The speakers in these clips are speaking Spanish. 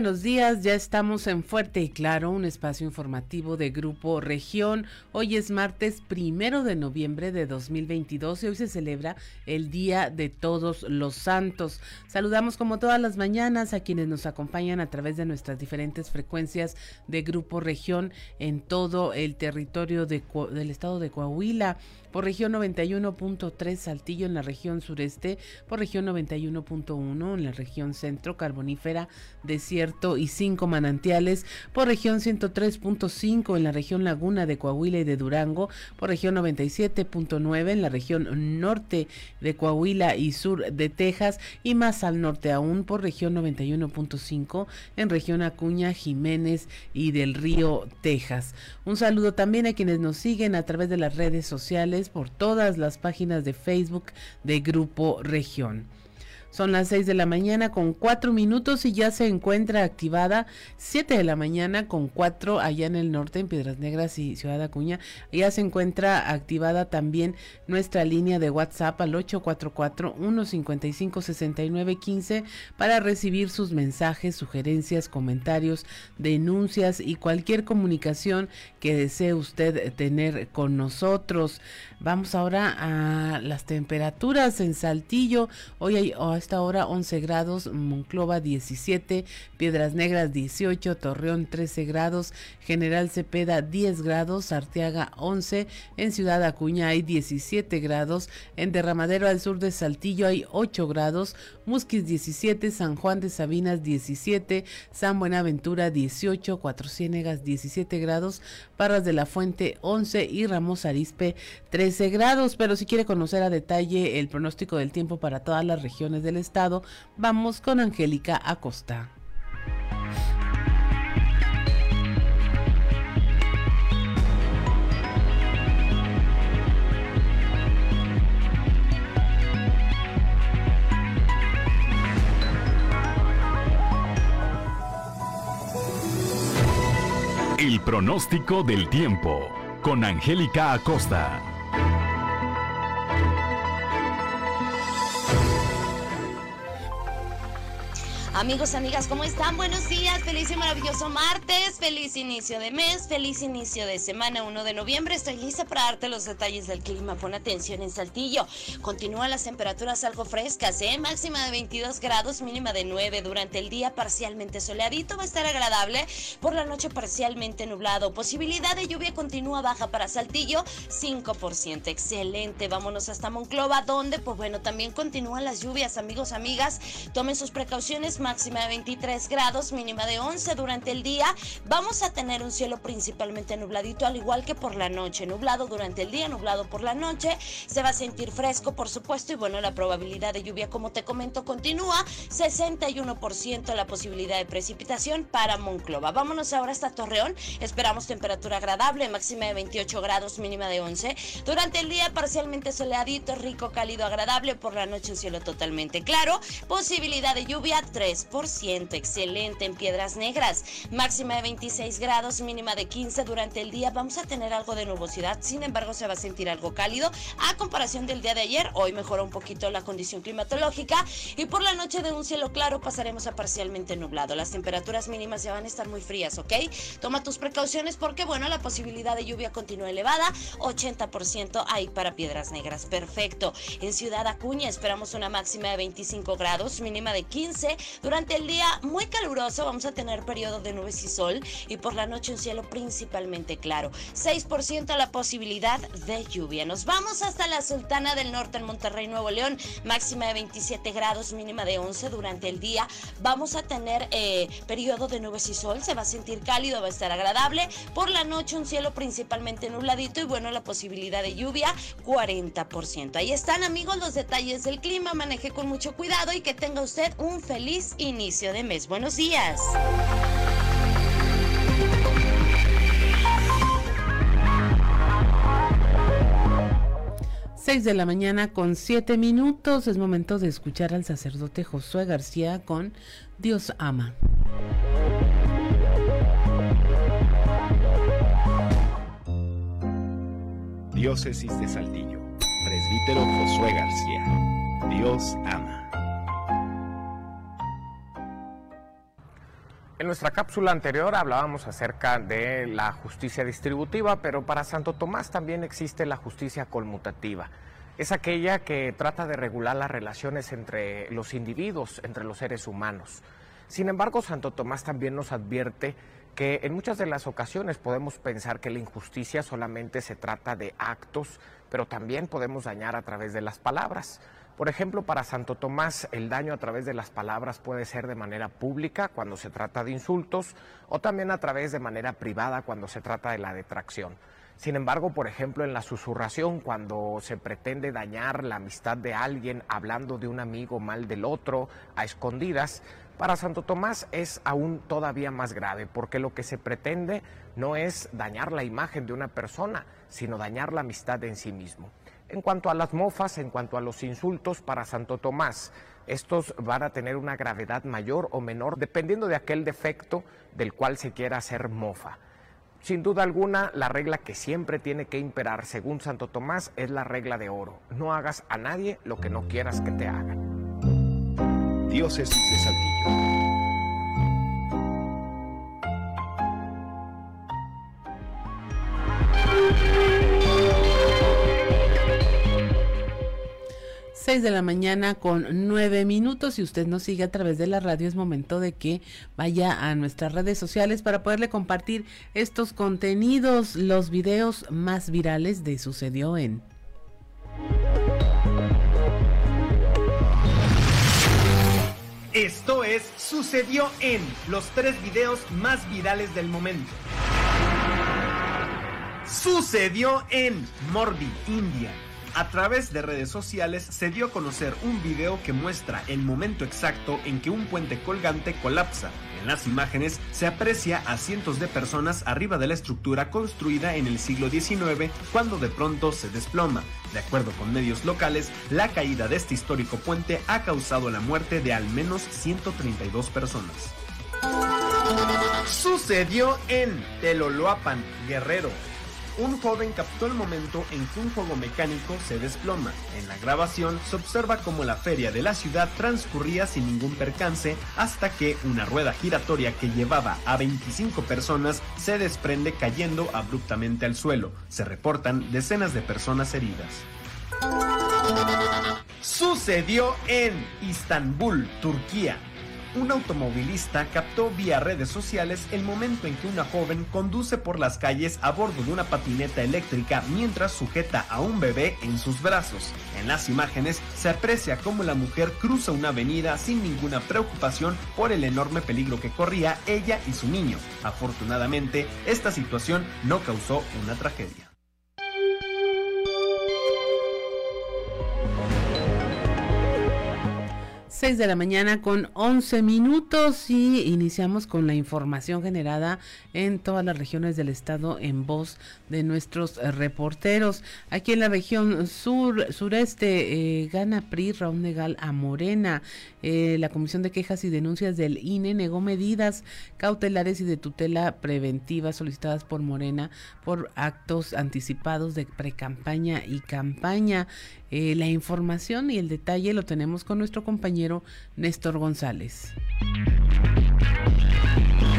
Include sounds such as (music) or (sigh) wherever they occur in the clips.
Buenos días, ya estamos en Fuerte y Claro, un espacio informativo de Grupo Región. Hoy es martes primero de noviembre de 2022 y hoy se celebra el Día de Todos los Santos. Saludamos como todas las mañanas a quienes nos acompañan a través de nuestras diferentes frecuencias de Grupo Región en todo el territorio de, del estado de Coahuila por región 91.3 Saltillo en la región sureste, por región 91.1 en la región centro carbonífera, desierto y cinco manantiales, por región 103.5 en la región laguna de Coahuila y de Durango, por región 97.9 en la región norte de Coahuila y sur de Texas y más al norte aún por región 91.5 en región Acuña, Jiménez y del Río, Texas. Un saludo también a quienes nos siguen a través de las redes sociales por todas las páginas de Facebook de Grupo Región. Son las 6 de la mañana con 4 minutos y ya se encuentra activada 7 de la mañana con 4 allá en el norte, en Piedras Negras y Ciudad Acuña. Ya se encuentra activada también nuestra línea de WhatsApp al 844-155-6915 para recibir sus mensajes, sugerencias, comentarios, denuncias y cualquier comunicación que desee usted tener con nosotros. Vamos ahora a las temperaturas en Saltillo. Hoy hay esta hora 11 grados, Monclova 17, Piedras Negras 18, Torreón 13 grados, General Cepeda 10 grados, Arteaga 11, en Ciudad Acuña hay 17 grados, en Derramadero al sur de Saltillo hay 8 grados, Musquis 17, San Juan de Sabinas 17, San Buenaventura 18, Cuatro Ciénegas 17 grados, Parras de la Fuente 11 y Ramos Arispe 13 grados, pero si quiere conocer a detalle el pronóstico del tiempo para todas las regiones del estado, vamos con Angélica Acosta. El pronóstico del tiempo con Angélica Acosta. Amigos, amigas, ¿cómo están? Buenos días, feliz y maravilloso martes, feliz inicio de mes, feliz inicio de semana 1 de noviembre. Estoy lista para darte los detalles del clima. Pon atención en Saltillo. Continúan las temperaturas algo frescas, ¿eh? Máxima de 22 grados, mínima de 9. Durante el día parcialmente soleadito, va a estar agradable. Por la noche parcialmente nublado. Posibilidad de lluvia continúa baja para Saltillo, 5%. Excelente. Vámonos hasta Monclova, donde, pues bueno, también continúan las lluvias, amigos, amigas. Tomen sus precauciones máxima de 23 grados, mínima de 11 durante el día. Vamos a tener un cielo principalmente nubladito, al igual que por la noche. Nublado durante el día, nublado por la noche. Se va a sentir fresco, por supuesto, y bueno, la probabilidad de lluvia, como te comento, continúa. 61% la posibilidad de precipitación para Monclova. Vámonos ahora hasta Torreón. Esperamos temperatura agradable, máxima de 28 grados, mínima de 11. Durante el día, parcialmente soleadito, rico, cálido, agradable. Por la noche, un cielo totalmente claro. Posibilidad de lluvia, 3 ciento Excelente en Piedras Negras. Máxima de 26 grados, mínima de 15 durante el día. Vamos a tener algo de nubosidad, sin embargo se va a sentir algo cálido. A comparación del día de ayer, hoy mejora un poquito la condición climatológica y por la noche de un cielo claro pasaremos a parcialmente nublado. Las temperaturas mínimas ya van a estar muy frías, ¿ok? Toma tus precauciones porque, bueno, la posibilidad de lluvia continúa elevada. 80% ahí para Piedras Negras. Perfecto. En Ciudad Acuña esperamos una máxima de 25 grados, mínima de 15. Durante el día muy caluroso vamos a tener periodo de nubes y sol y por la noche un cielo principalmente claro. 6% la posibilidad de lluvia. Nos vamos hasta la Sultana del Norte en Monterrey, Nuevo León. Máxima de 27 grados, mínima de 11 durante el día. Vamos a tener eh, periodo de nubes y sol. Se va a sentir cálido, va a estar agradable. Por la noche un cielo principalmente nubladito y bueno, la posibilidad de lluvia 40%. Ahí están amigos los detalles del clima. Maneje con mucho cuidado y que tenga usted un feliz Inicio de mes. Buenos días. Seis de la mañana con siete minutos. Es momento de escuchar al sacerdote Josué García con Dios ama. Diócesis de Saltillo. Presbítero Josué García. Dios ama. En nuestra cápsula anterior hablábamos acerca de la justicia distributiva, pero para Santo Tomás también existe la justicia conmutativa. Es aquella que trata de regular las relaciones entre los individuos, entre los seres humanos. Sin embargo, Santo Tomás también nos advierte que en muchas de las ocasiones podemos pensar que la injusticia solamente se trata de actos, pero también podemos dañar a través de las palabras. Por ejemplo, para Santo Tomás, el daño a través de las palabras puede ser de manera pública cuando se trata de insultos o también a través de manera privada cuando se trata de la detracción. Sin embargo, por ejemplo, en la susurración, cuando se pretende dañar la amistad de alguien hablando de un amigo mal del otro a escondidas, para Santo Tomás es aún todavía más grave, porque lo que se pretende no es dañar la imagen de una persona, sino dañar la amistad en sí mismo. En cuanto a las mofas, en cuanto a los insultos para Santo Tomás, estos van a tener una gravedad mayor o menor dependiendo de aquel defecto del cual se quiera hacer mofa. Sin duda alguna, la regla que siempre tiene que imperar, según Santo Tomás, es la regla de oro. No hagas a nadie lo que no quieras que te hagan. Diócesis de Saltillo. 6 de la mañana con 9 minutos. Si usted nos sigue a través de la radio, es momento de que vaya a nuestras redes sociales para poderle compartir estos contenidos, los videos más virales de Sucedió en. Esto es Sucedió en los tres videos más virales del momento. Sucedió en Morbi, India. A través de redes sociales se dio a conocer un video que muestra el momento exacto en que un puente colgante colapsa. En las imágenes se aprecia a cientos de personas arriba de la estructura construida en el siglo XIX cuando de pronto se desploma. De acuerdo con medios locales, la caída de este histórico puente ha causado la muerte de al menos 132 personas. Sucedió en Teloloapan, Guerrero un joven captó el momento en que un juego mecánico se desploma. En la grabación se observa cómo la feria de la ciudad transcurría sin ningún percance hasta que una rueda giratoria que llevaba a 25 personas se desprende cayendo abruptamente al suelo. Se reportan decenas de personas heridas. Sucedió en Istambul, Turquía un automovilista captó vía redes sociales el momento en que una joven conduce por las calles a bordo de una patineta eléctrica mientras sujeta a un bebé en sus brazos. En las imágenes se aprecia cómo la mujer cruza una avenida sin ninguna preocupación por el enorme peligro que corría ella y su niño. Afortunadamente, esta situación no causó una tragedia. 6 de la mañana con 11 minutos y iniciamos con la información generada en todas las regiones del estado en voz de nuestros eh, reporteros. Aquí en la región sur sureste eh, gana PRI Raúl Negal a Morena. Eh, la Comisión de Quejas y Denuncias del INE negó medidas cautelares y de tutela preventiva solicitadas por Morena por actos anticipados de precampaña y campaña. Eh, la información y el detalle lo tenemos con nuestro compañero Néstor González.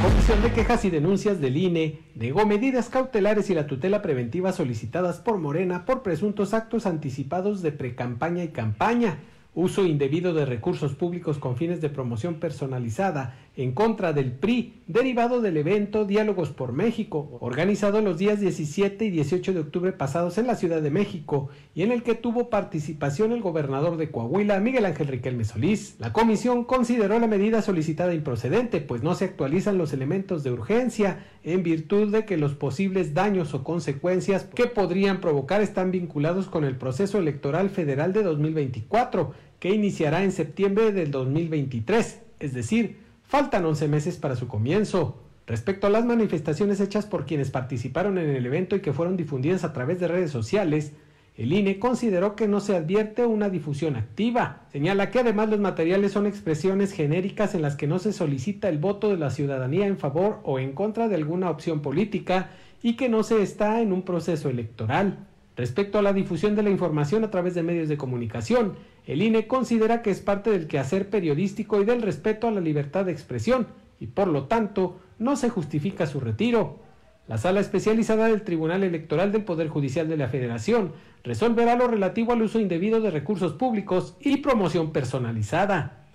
Comisión de Quejas y Denuncias del INE negó medidas cautelares y la tutela preventiva solicitadas por Morena por presuntos actos anticipados de precampaña y campaña uso indebido de recursos públicos con fines de promoción personalizada en contra del PRI, derivado del evento Diálogos por México, organizado los días 17 y 18 de octubre pasados en la Ciudad de México, y en el que tuvo participación el gobernador de Coahuila, Miguel Ángel Riquelme Solís. La comisión consideró la medida solicitada improcedente, pues no se actualizan los elementos de urgencia, en virtud de que los posibles daños o consecuencias que podrían provocar están vinculados con el proceso electoral federal de 2024, que iniciará en septiembre del 2023, es decir, Faltan 11 meses para su comienzo. Respecto a las manifestaciones hechas por quienes participaron en el evento y que fueron difundidas a través de redes sociales, el INE consideró que no se advierte una difusión activa. Señala que además los materiales son expresiones genéricas en las que no se solicita el voto de la ciudadanía en favor o en contra de alguna opción política y que no se está en un proceso electoral. Respecto a la difusión de la información a través de medios de comunicación, el INE considera que es parte del quehacer periodístico y del respeto a la libertad de expresión y por lo tanto no se justifica su retiro. La sala especializada del Tribunal Electoral del Poder Judicial de la Federación resolverá lo relativo al uso indebido de recursos públicos y promoción personalizada.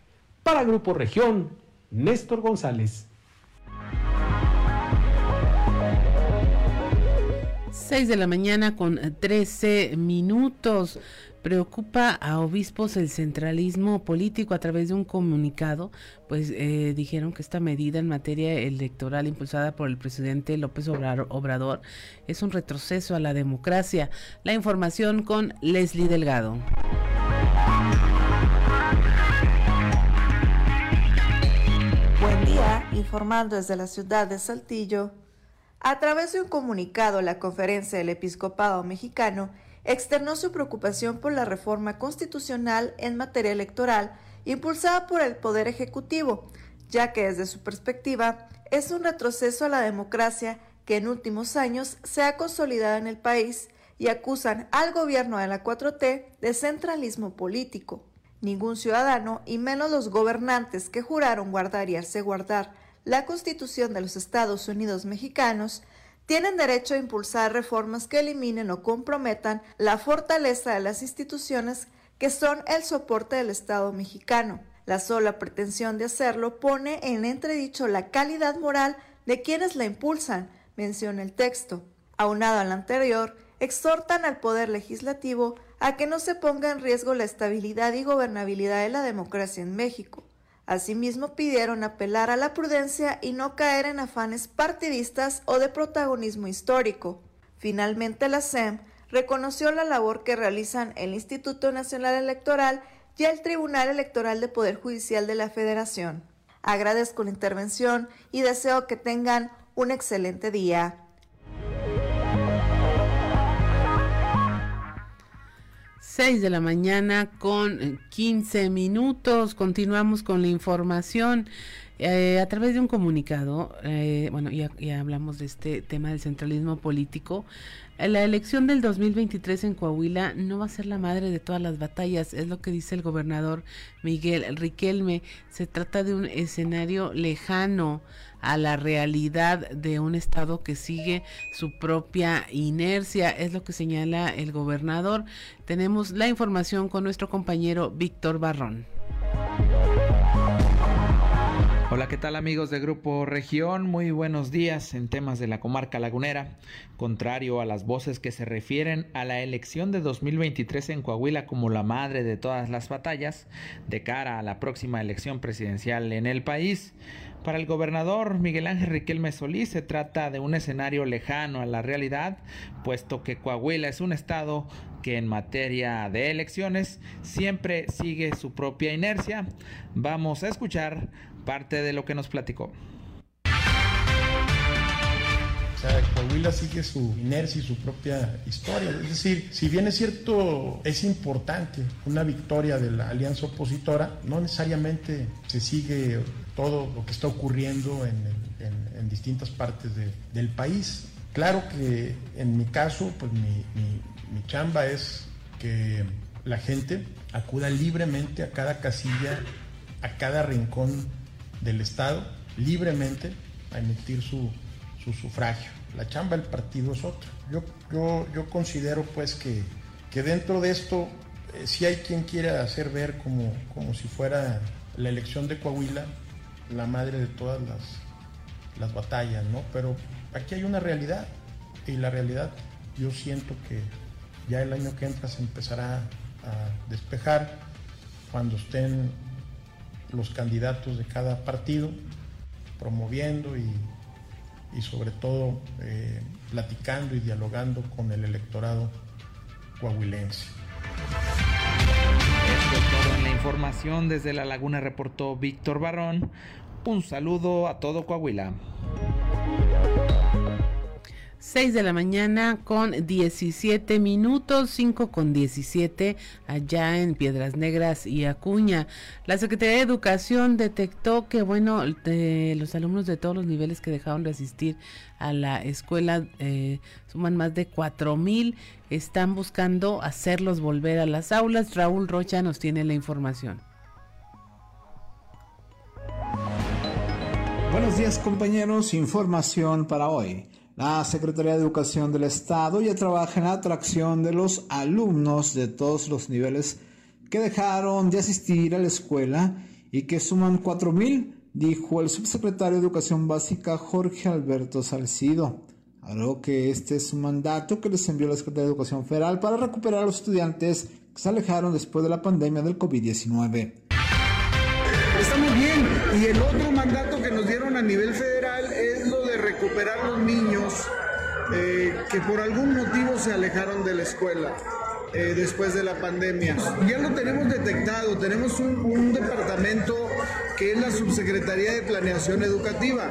Para Grupo Región, Néstor González. 6 de la mañana con 13 minutos. Preocupa a obispos el centralismo político a través de un comunicado, pues eh, dijeron que esta medida en materia electoral impulsada por el presidente López Obrador es un retroceso a la democracia. La información con Leslie Delgado. Buen día, informando desde la ciudad de Saltillo. A través de un comunicado, la Conferencia del Episcopado Mexicano externó su preocupación por la reforma constitucional en materia electoral impulsada por el Poder Ejecutivo, ya que desde su perspectiva es un retroceso a la democracia que en últimos años se ha consolidado en el país y acusan al gobierno de la 4T de centralismo político. Ningún ciudadano, y menos los gobernantes que juraron guardar y hacer guardar la Constitución de los Estados Unidos mexicanos, tienen derecho a impulsar reformas que eliminen o comprometan la fortaleza de las instituciones que son el soporte del Estado mexicano. La sola pretensión de hacerlo pone en entredicho la calidad moral de quienes la impulsan, menciona el texto. Aunado al anterior, exhortan al Poder Legislativo a que no se ponga en riesgo la estabilidad y gobernabilidad de la democracia en México. Asimismo, pidieron apelar a la prudencia y no caer en afanes partidistas o de protagonismo histórico. Finalmente, la SEM reconoció la labor que realizan el Instituto Nacional Electoral y el Tribunal Electoral de Poder Judicial de la Federación. Agradezco la intervención y deseo que tengan un excelente día. 6 de la mañana con 15 minutos. Continuamos con la información. Eh, a través de un comunicado, eh, bueno, ya, ya, hablamos de este tema del centralismo político. La elección del 2023 en Coahuila no va a ser la madre de todas las batallas, es lo que dice el gobernador Miguel Riquelme. Se trata de un escenario lejano a la realidad de un Estado que sigue su propia inercia, es lo que señala el gobernador. Tenemos la información con nuestro compañero Víctor Barrón. Hola, ¿qué tal amigos de Grupo Región? Muy buenos días en temas de la comarca lagunera. Contrario a las voces que se refieren a la elección de 2023 en Coahuila como la madre de todas las batallas de cara a la próxima elección presidencial en el país, para el gobernador Miguel Ángel Riquelme Solís se trata de un escenario lejano a la realidad, puesto que Coahuila es un estado que en materia de elecciones siempre sigue su propia inercia. Vamos a escuchar parte de lo que nos platicó. O sea, Coahuila sigue su inercia y su propia historia. Es decir, si bien es cierto, es importante una victoria de la alianza opositora, no necesariamente se sigue todo lo que está ocurriendo en, distintas partes del país. Claro que en mi caso, pues mi, chamba es que la gente acuda libremente a cada casilla, a cada rincón del Estado libremente a emitir su, sufragio. La chamba del partido es otra. Yo, yo, yo considero pues que, que, dentro de esto eh, si hay quien quiera hacer ver como, como si fuera la elección de Coahuila la madre de todas las, las batallas, ¿no? Pero aquí hay una realidad y la realidad yo siento que ya el año que entra se empezará a despejar cuando estén los candidatos de cada partido, promoviendo y, sobre todo eh, platicando y dialogando con el electorado coahuilense. En la información. Desde La Laguna reportó Víctor Barrón. Un saludo a todo Coahuila. 6 de la mañana con 17 minutos, 5 con 17 allá en Piedras Negras y Acuña. La Secretaría de Educación detectó que, bueno, los alumnos de todos los niveles que dejaron de asistir a la escuela eh, suman más de 4 mil. Están buscando hacerlos volver a las aulas. Raúl Rocha nos tiene la información. Buenos días compañeros, información para hoy. La Secretaría de Educación del Estado ya trabaja en la atracción de los alumnos de todos los niveles que dejaron de asistir a la escuela y que suman 4.000, dijo el subsecretario de Educación Básica Jorge Alberto Salcido. Algo que este es un mandato que les envió la Secretaría de Educación Federal para recuperar a los estudiantes que se alejaron después de la pandemia del COVID-19. Está muy bien. Y el otro mandato que nos dieron a nivel federal es lo de recuperar los eh, que por algún motivo se alejaron de la escuela. Eh, después de la pandemia. Ya lo tenemos detectado, tenemos un, un, departamento que es la Subsecretaría de Planeación Educativa.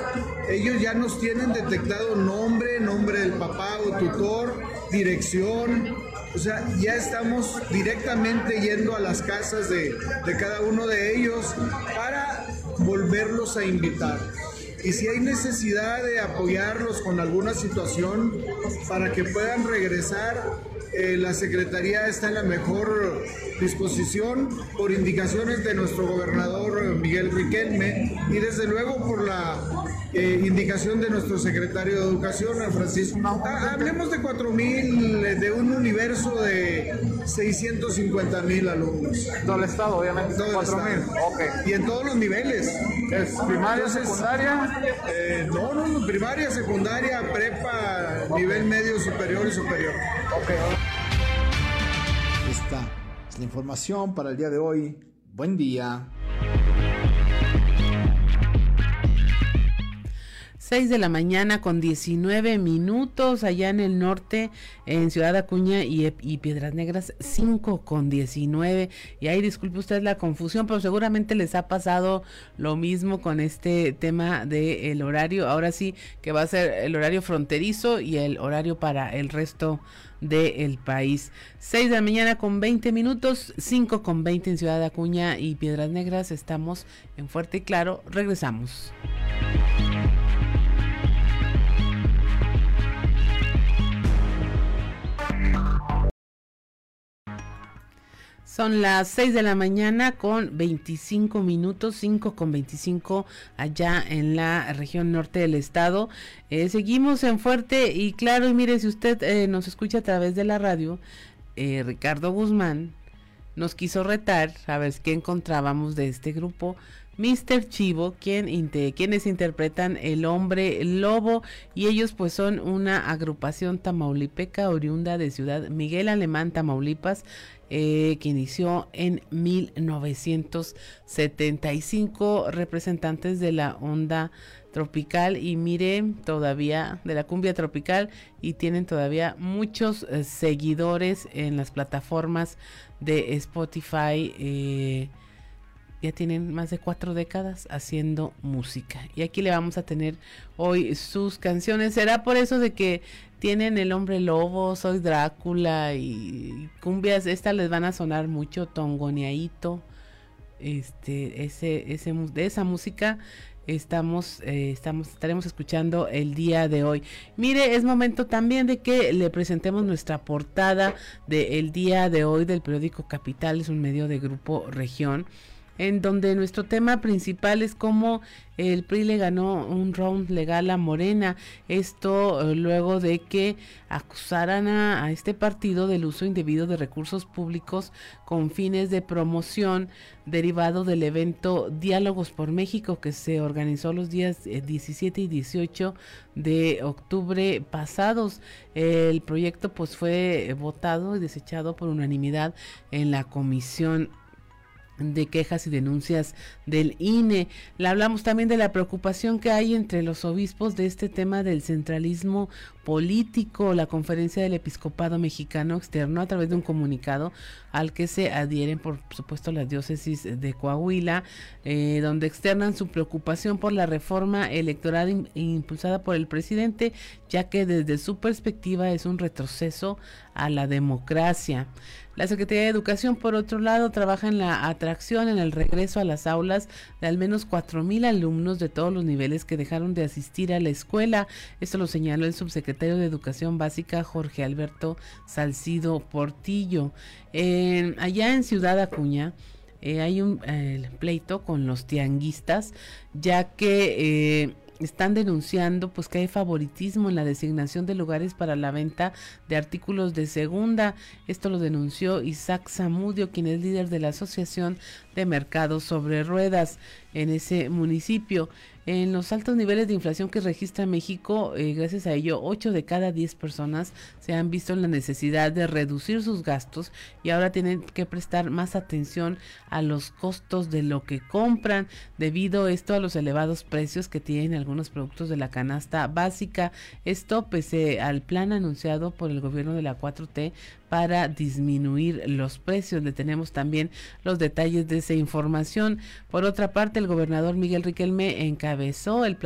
Ellos ya nos tienen detectado nombre, nombre del papá o tutor, dirección, o sea, ya estamos directamente yendo a las casas de, de cada uno de ellos para volverlos a invitar. Y si hay necesidad de apoyarlos con alguna situación para que puedan regresar, eh, la Secretaría está en la mejor disposición por indicaciones de nuestro gobernador Miguel Riquelme y desde luego por la eh, indicación de nuestro secretario de Educación, Francisco. Ah, hablemos de 4.000, de un universo de 650 mil alumnos. Todo el estado, obviamente. Todo el Okay. Y en todos los niveles. ¿Es primaria, secundaria? Eh, no, no, primaria, secundaria, prepa, nivel medio, superior y superior. Okay. Esta es la información para el día de hoy. Buen día. 6 de la mañana con 19 minutos allá en el norte, en Ciudad Acuña y, Piedras Negras 5 con 19. Y ahí disculpe usted la confusión, pero seguramente les ha pasado lo mismo con este tema del horario. Ahora sí que va a ser el horario fronterizo y el horario para el resto del país. 6 de la mañana con 20 minutos, 5 con 20 en Ciudad Acuña y Piedras Negras. Estamos en Fuerte y Claro. Regresamos. Son las 6 de la mañana con 25 minutos, 5 con 25 allá en la región norte del estado. Eh, seguimos en fuerte y claro, y mire, si usted eh, nos escucha a través de la radio, eh, Ricardo Guzmán nos quiso retar a ver qué encontrábamos de este grupo. Mr. Chivo, quien quienes interpretan El Hombre Lobo y ellos pues son una agrupación tamaulipeca oriunda de Ciudad Miguel Alemán, Tamaulipas, eh, que inició en 1975, representantes de la onda tropical y mire todavía de la cumbia tropical y tienen todavía muchos eh, seguidores en las plataformas de Spotify. Eh, ya tienen más de cuatro décadas haciendo música. Y aquí le vamos a tener hoy sus canciones. Será por eso de que tienen El Hombre Lobo, Soy Drácula y cumbias, estas les van a sonar mucho, Tongoneaito, este, ese, ese, de esa música estamos, eh, estamos, estaremos escuchando el día de hoy. Mire, es momento también de que le presentemos nuestra portada del día de hoy del periódico Capital, es un medio de grupo región en donde nuestro tema principal es cómo el PRI le ganó un round legal a Morena. Esto eh, luego de que acusaran a, este partido del uso indebido de recursos públicos con fines de promoción derivado del evento Diálogos por México que se organizó los días 17 eh, y 18 de octubre pasados. El proyecto pues fue votado y desechado por unanimidad en la comisión de quejas y denuncias del INE. Le hablamos también de la preocupación que hay entre los obispos de este tema del centralismo político. La conferencia del episcopado mexicano externo a través de un comunicado al que se adhieren, por supuesto, las diócesis de Coahuila, eh, donde externan su preocupación por la reforma electoral impulsada por el presidente, ya que desde su perspectiva es un retroceso a la democracia. La Secretaría de Educación, por otro lado, trabaja en la atracción, en el regreso a las aulas de al menos 4.000 alumnos de todos los niveles que dejaron de asistir a la escuela. Esto lo señaló el subsecretario de Educación Básica, Jorge Alberto Salcido Portillo. Allá en Ciudad Acuña, eh, hay un pleito con los tianguistas, ya que... Eh, están denunciando pues que hay favoritismo en la designación de lugares para la venta de artículos de segunda. Esto lo denunció Isaac Zamudio, quien es líder de la Asociación de Mercados sobre Ruedas en ese municipio. En los altos niveles de inflación que registra México, eh, gracias a ello, 8 de cada 10 personas se han visto en la necesidad de reducir sus gastos y ahora tienen que prestar más atención a los costos de lo que compran debido esto a los elevados precios que tienen algunos productos de la canasta básica. Esto pese al plan anunciado por el gobierno de la 4T para disminuir los precios. Le tenemos también los detalles de esa información. Por otra parte, el gobernador Miguel Riquelme encabezó el,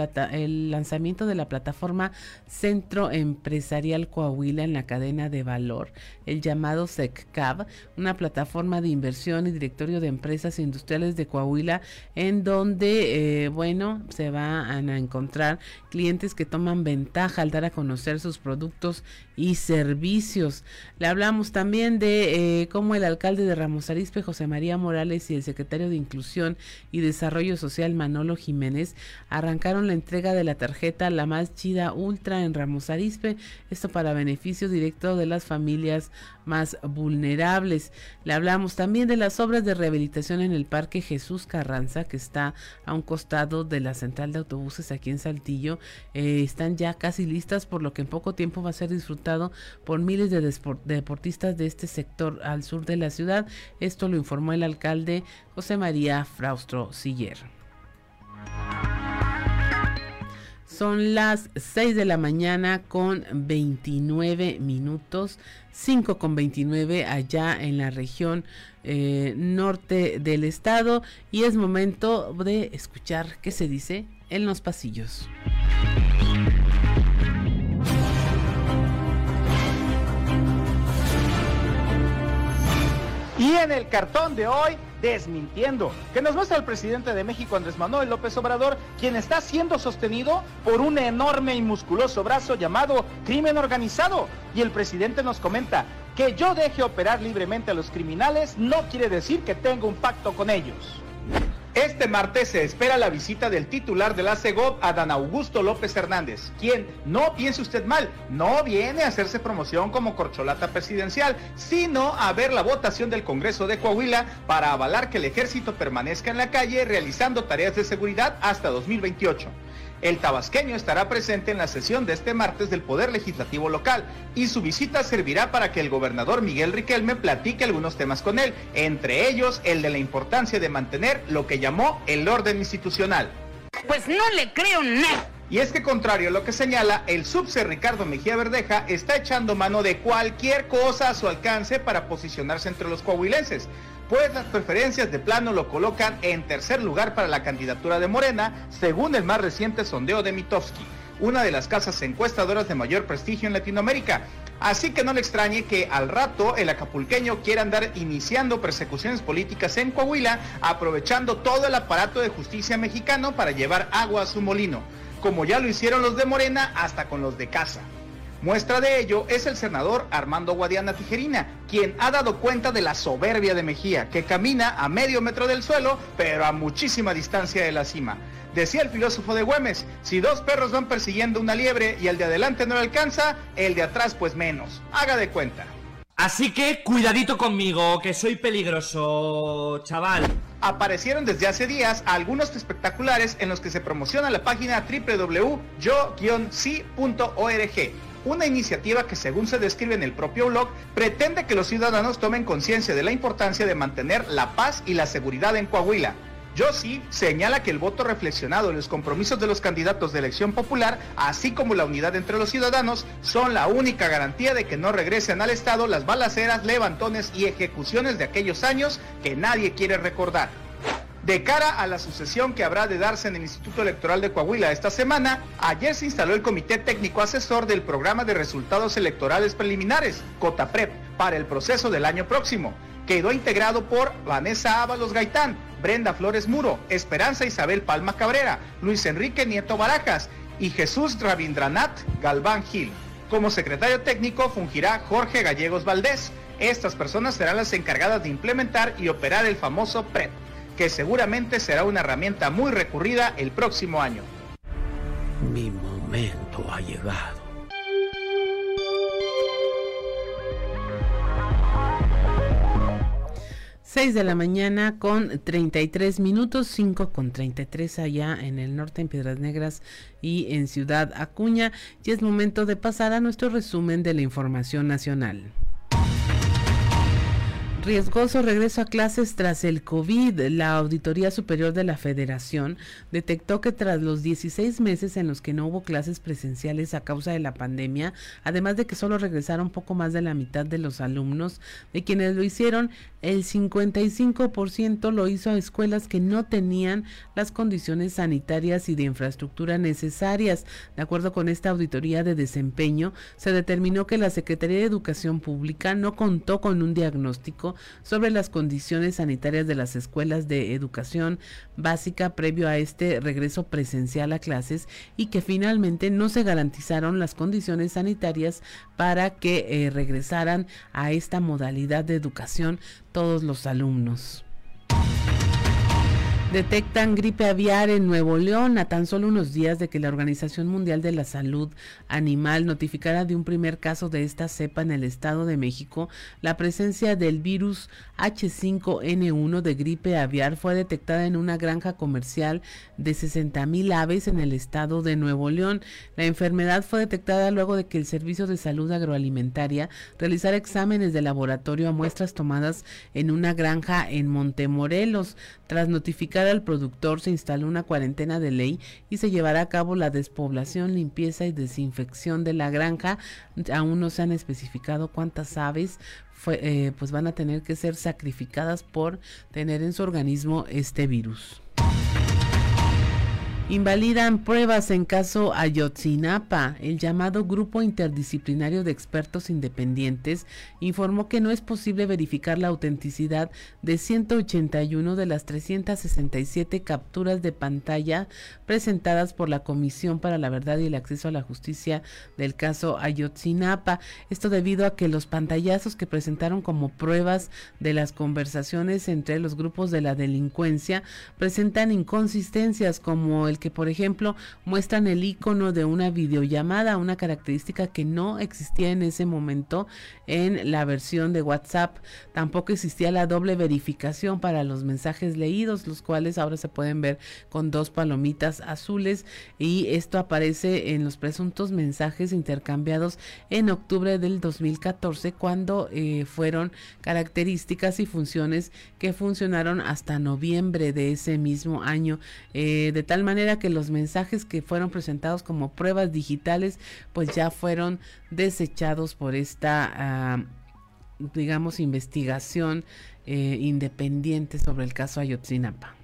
lanzamiento de la plataforma Centro Empresarial Coahuila en la cadena de valor, el llamado SECCAV, una plataforma de inversión y directorio de empresas industriales de Coahuila, en donde, eh, bueno, se van a encontrar clientes que toman ventaja al dar a conocer sus productos y servicios. Le hablamos también de eh, cómo el alcalde de Ramos Arizpe, José María Morales, y el secretario de Inclusión y Desarrollo Social, Manolo Jiménez, arrancaron la entrega de la tarjeta La Más Chida Ultra en Ramos Arizpe, esto para beneficio directo de las familias más vulnerables. Le hablamos también de las obras de rehabilitación en el Parque Jesús Carranza, que está a un costado de la central de autobuses aquí en Saltillo. Eh, están ya casi listas, por lo que en poco tiempo va a ser disfrutado por miles de deportistas de este sector al sur de la ciudad. Esto lo informó el alcalde José María Fraustro Siller. Son las 6 de la mañana con 29 minutos, 5 con 29 allá en la región eh, norte del estado y es momento de escuchar qué se dice en los pasillos. Y en el cartón de hoy, desmintiendo, que nos muestra el presidente de México, Andrés Manuel López Obrador, quien está siendo sostenido por un enorme y musculoso brazo llamado crimen organizado. Y el presidente nos comenta que yo deje operar libremente a los criminales no quiere decir que tenga un pacto con ellos. Este martes se espera la visita del titular de la CEGOP, Adán Augusto López Hernández, quien, no piense usted mal, no viene a hacerse promoción como corcholata presidencial, sino a ver la votación del Congreso de Coahuila para avalar que el ejército permanezca en la calle realizando tareas de seguridad hasta 2028. El tabasqueño estará presente en la sesión de este martes del Poder Legislativo local y su visita servirá para que el gobernador Miguel Riquelme platique algunos temas con él, entre ellos el de la importancia de mantener lo que llamó el orden institucional. Pues no le creo nada. Y es que contrario a lo que señala, el subse Ricardo Mejía Verdeja está echando mano de cualquier cosa a su alcance para posicionarse entre los coahuilenses pues las preferencias de plano lo colocan en tercer lugar para la candidatura de Morena, según el más reciente sondeo de Mitofsky, una de las casas encuestadoras de mayor prestigio en Latinoamérica. Así que no le extrañe que al rato el acapulqueño quiera andar iniciando persecuciones políticas en Coahuila, aprovechando todo el aparato de justicia mexicano para llevar agua a su molino, como ya lo hicieron los de Morena hasta con los de casa. Muestra de ello es el senador Armando Guadiana Tijerina, quien ha dado cuenta de la soberbia de Mejía, que camina a medio metro del suelo, pero a muchísima distancia de la cima. Decía el filósofo de Güemes, si dos perros van persiguiendo una liebre y el de adelante no le alcanza, el de atrás pues menos. Haga de cuenta. Así que cuidadito conmigo, que soy peligroso, chaval. Aparecieron desde hace días algunos espectaculares en los que se promociona la página www.yo-si.org una iniciativa que según se describe en el propio blog, pretende que los ciudadanos tomen conciencia de la importancia de mantener la paz y la seguridad en Coahuila. Yossi señala que el voto reflexionado en los compromisos de los candidatos de elección popular, así como la unidad entre los ciudadanos, son la única garantía de que no regresen al Estado las balaceras, levantones y ejecuciones de aquellos años que nadie quiere recordar. De cara a la sucesión que habrá de darse en el Instituto Electoral de Coahuila esta semana, ayer se instaló el Comité Técnico Asesor del Programa de Resultados Electorales Preliminares, COTAPREP, para el proceso del año próximo. Quedó integrado por Vanessa Ábalos Gaitán, Brenda Flores Muro, Esperanza Isabel Palma Cabrera, Luis Enrique Nieto Barajas y Jesús Rabindranath Galván Gil. Como secretario técnico fungirá Jorge Gallegos Valdés. Estas personas serán las encargadas de implementar y operar el famoso PREP que seguramente será una herramienta muy recurrida el próximo año. Mi momento ha llegado. Seis de la mañana con 33 minutos, 5 con 33 allá en el norte, en Piedras Negras y en Ciudad Acuña. Y es momento de pasar a nuestro resumen de la información nacional. Riesgoso regreso a clases tras el COVID. La Auditoría Superior de la Federación detectó que tras los 16 meses en los que no hubo clases presenciales a causa de la pandemia, además de que solo regresaron poco más de la mitad de los alumnos, de quienes lo hicieron, el 55% lo hizo a escuelas que no tenían las condiciones sanitarias y de infraestructura necesarias. De acuerdo con esta auditoría de desempeño, se determinó que la Secretaría de Educación Pública no contó con un diagnóstico sobre las condiciones sanitarias de las escuelas de educación básica previo a este regreso presencial a clases y que finalmente no se garantizaron las condiciones sanitarias para que eh, regresaran a esta modalidad de educación todos los alumnos. Detectan gripe aviar en Nuevo León a tan solo unos días de que la Organización Mundial de la Salud Animal notificara de un primer caso de esta cepa en el Estado de México. La presencia del virus H5N1 de gripe aviar fue detectada en una granja comercial de 60 mil aves en el estado de Nuevo León. La enfermedad fue detectada luego de que el Servicio de Salud Agroalimentaria realizara exámenes de laboratorio a muestras tomadas en una granja en Montemorelos. Tras notificar al productor, se instaló una cuarentena de ley y se llevará a cabo la despoblación, limpieza y desinfección de la granja. Aún no se han especificado cuántas aves eh, pues van a tener que ser sacrificadas por tener en su organismo este virus. Invalidan pruebas en caso Ayotzinapa. El llamado Grupo Interdisciplinario de Expertos Independientes informó que no es posible verificar la autenticidad de 181 de las 367 capturas de pantalla presentadas por la Comisión para la Verdad y el Acceso a la Justicia del caso Ayotzinapa. Esto debido a que los pantallazos que presentaron como pruebas de las conversaciones entre los grupos de la delincuencia presentan inconsistencias como el que, por ejemplo, muestran el icono de una videollamada, una característica que no existía en ese momento en la versión de WhatsApp. Tampoco existía la doble verificación para los mensajes leídos, los cuales ahora se pueden ver con dos palomitas azules y esto aparece en los presuntos mensajes intercambiados en octubre del 2014 cuando eh, fueron características y funciones que funcionaron hasta noviembre de ese mismo año, eh, de tal manera que los mensajes que fueron presentados como pruebas digitales pues ya fueron desechados por esta digamos investigación eh, independiente sobre el caso Ayotzinapa.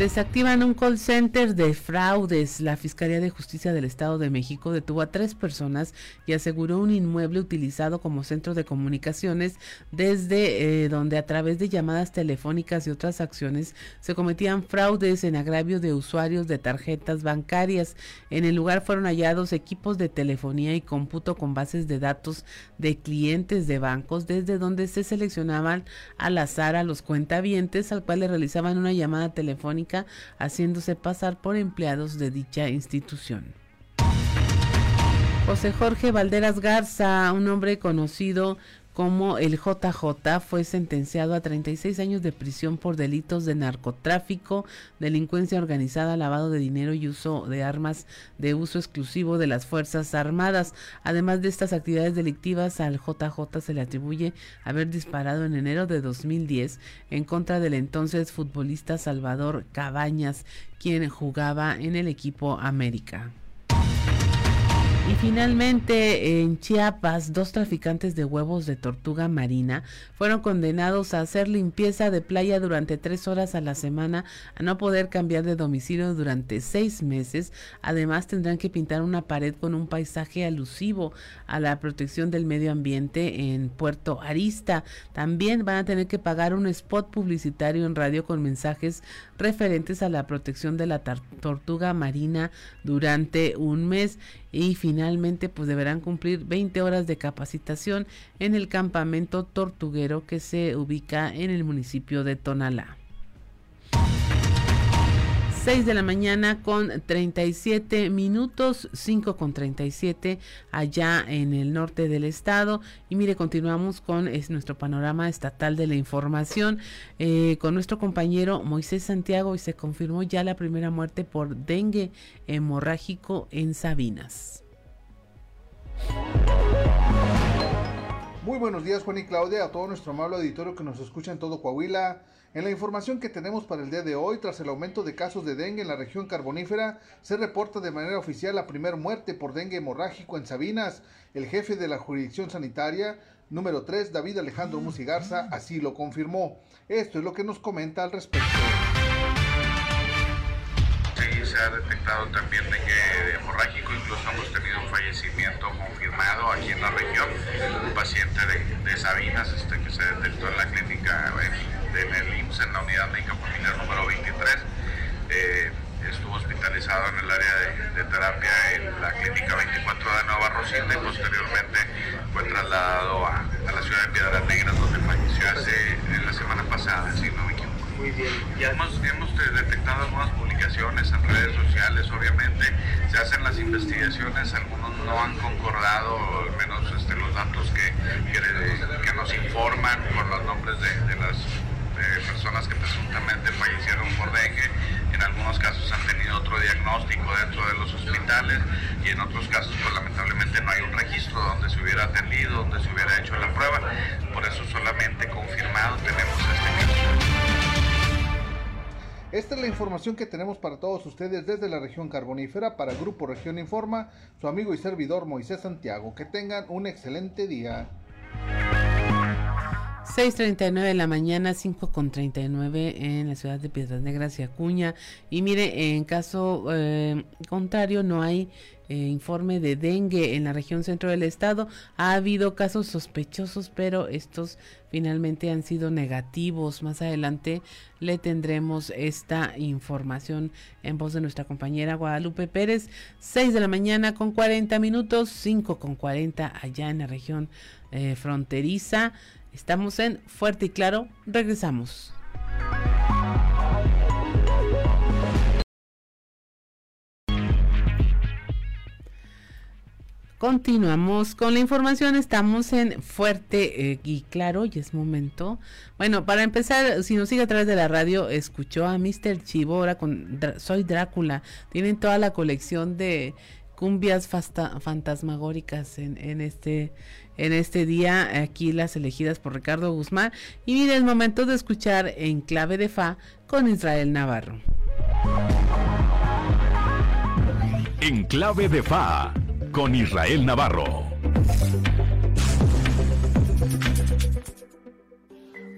Desactivan un call center de fraudes. La Fiscalía de Justicia del Estado de México detuvo a tres personas y aseguró un inmueble utilizado como centro de comunicaciones desde eh, donde a través de llamadas telefónicas y otras acciones se cometían fraudes en agravio de usuarios de tarjetas bancarias. En el lugar fueron hallados equipos de telefonía y cómputo con bases de datos de clientes de bancos desde donde se seleccionaban al azar a los cuentavientes al cual le realizaban una llamada telefónica haciéndose pasar por empleados de dicha institución. José Jorge Valderas Garza, un hombre conocido como el JJ fue sentenciado a 36 años de prisión por delitos de narcotráfico, delincuencia organizada, lavado de dinero y uso de armas de uso exclusivo de las Fuerzas Armadas. Además de estas actividades delictivas, al JJ se le atribuye haber disparado en enero de 2010 en contra del entonces futbolista Salvador Cabañas, quien jugaba en el equipo América. Y finalmente, en Chiapas, dos traficantes de huevos de tortuga marina fueron condenados a hacer limpieza de playa durante tres horas a la semana, a no poder cambiar de domicilio durante seis meses. Además, tendrán que pintar una pared con un paisaje alusivo a la protección del medio ambiente en Puerto Arista. También van a tener que pagar un spot publicitario en radio con mensajes referentes a la protección de la tortuga marina durante un mes y finalmente pues deberán cumplir 20 horas de capacitación en el campamento tortuguero que se ubica en el municipio de Tonalá. 6 de la mañana con 37 minutos, 5 con 37 allá en el norte del estado. Y mire, continuamos con es nuestro panorama estatal de la información eh, con nuestro compañero Moisés Santiago y se confirmó ya la primera muerte por dengue hemorrágico en Sabinas. Muy buenos días Juan y Claudia, a todo nuestro amable auditorio que nos escucha en todo Coahuila. En la información que tenemos para el día de hoy, tras el aumento de casos de dengue en la región carbonífera, se reporta de manera oficial la primera muerte por dengue hemorrágico en Sabinas. El jefe de la jurisdicción sanitaria, número 3, David Alejandro Musigarza, así lo confirmó. Esto es lo que nos comenta al respecto. Sí, se ha detectado también dengue hemorrágico, incluso hemos tenido un fallecimiento confirmado aquí en la región, un paciente de, Sabinas este, que se detectó en la clínica en el IMSS, en la unidad médica familiar número 23. Eh, estuvo hospitalizado en el área de, terapia en la clínica 24 de Nueva Rosita y posteriormente fue trasladado a, la ciudad de Piedras Negras donde falleció hace en la semana pasada, si no me equivoco. Muy bien. Hemos, hemos detectado algunas publicaciones en redes sociales, obviamente se hacen las investigaciones, algunos no han concordado, al menos este, los datos que, que, nos informan con los nombres de las información que tenemos para todos ustedes desde la región carbonífera para Grupo Región Informa, su amigo y servidor Moisés Santiago. Que tengan un excelente día. 6.39 de la mañana, 5.39 en la ciudad de Piedras Negras y Acuña. Y mire, en caso eh, contrario, no hay eh, informe de dengue en la región centro del estado. Ha habido casos sospechosos, pero estos finalmente han sido negativos. Más adelante le tendremos esta información en voz de nuestra compañera Guadalupe Pérez. 6 de la mañana con 40 minutos, 5 con 40 allá en la región eh, fronteriza. Estamos en Fuerte y Claro. Regresamos. Continuamos con la información, estamos en Fuerte eh, y Claro y es momento. Bueno, para empezar, si nos sigue a través de la radio, escuchó a Mr. Chivo ahora con Soy Drácula. Tienen toda la colección de cumbias fantasmagóricas en, en este en este día, aquí las elegidas por Ricardo Guzmán. Y mire, el momento de escuchar en clave de Fa con Israel Navarro. En clave de Fa con Israel Navarro.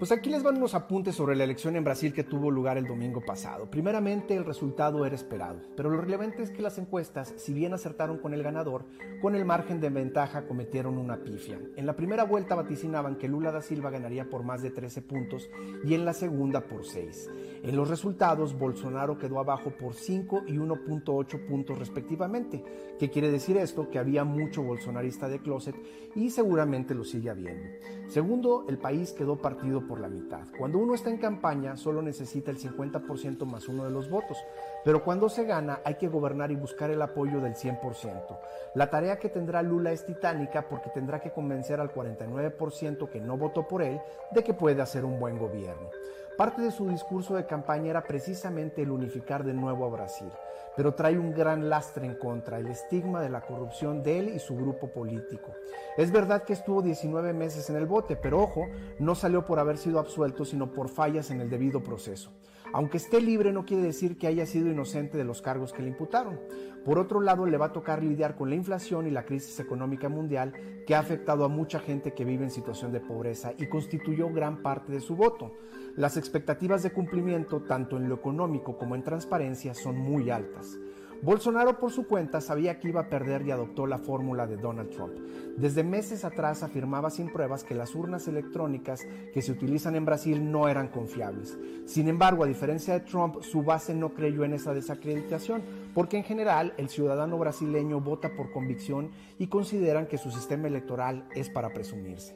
Pues aquí les van unos apuntes sobre la elección en Brasil que tuvo lugar el domingo pasado. Primeramente, el resultado era esperado, pero lo relevante es que las encuestas, si bien acertaron con el ganador, con el margen de ventaja cometieron una pifia. En la primera vuelta vaticinaban que Lula da Silva ganaría por más de 13 puntos y en la segunda por 6. En los resultados, Bolsonaro quedó abajo por 5 y 1.8 puntos respectivamente. ¿Qué quiere decir esto? Que había mucho bolsonarista de closet y seguramente lo sigue habiendo. Segundo, el país quedó partido por la mitad. Cuando uno está en campaña solo necesita el 50% más uno de los votos, pero cuando se gana hay que gobernar y buscar el apoyo del 100%. La tarea que tendrá Lula es titánica porque tendrá que convencer al 49% que no votó por él de que puede hacer un buen gobierno. Parte de su discurso de campaña era precisamente el unificar de nuevo a Brasil, pero trae un gran lastre en contra, el estigma de la corrupción de él y su grupo político. Es verdad que estuvo 19 meses en el bote, pero ojo, no salió por haber sido absuelto, sino por fallas en el debido proceso. Aunque esté libre no quiere decir que haya sido inocente de los cargos que le imputaron. Por otro lado, le va a tocar lidiar con la inflación y la crisis económica mundial que ha afectado a mucha gente que vive en situación de pobreza y constituyó gran parte de su voto. Las expectativas de cumplimiento, tanto en lo económico como en transparencia, son muy altas. Bolsonaro por su cuenta sabía que iba a perder y adoptó la fórmula de Donald Trump. Desde meses atrás afirmaba sin pruebas que las urnas electrónicas que se utilizan en Brasil no eran confiables. Sin embargo, a diferencia de Trump, su base no creyó en esa desacreditación, porque en general el ciudadano brasileño vota por convicción y consideran que su sistema electoral es para presumirse.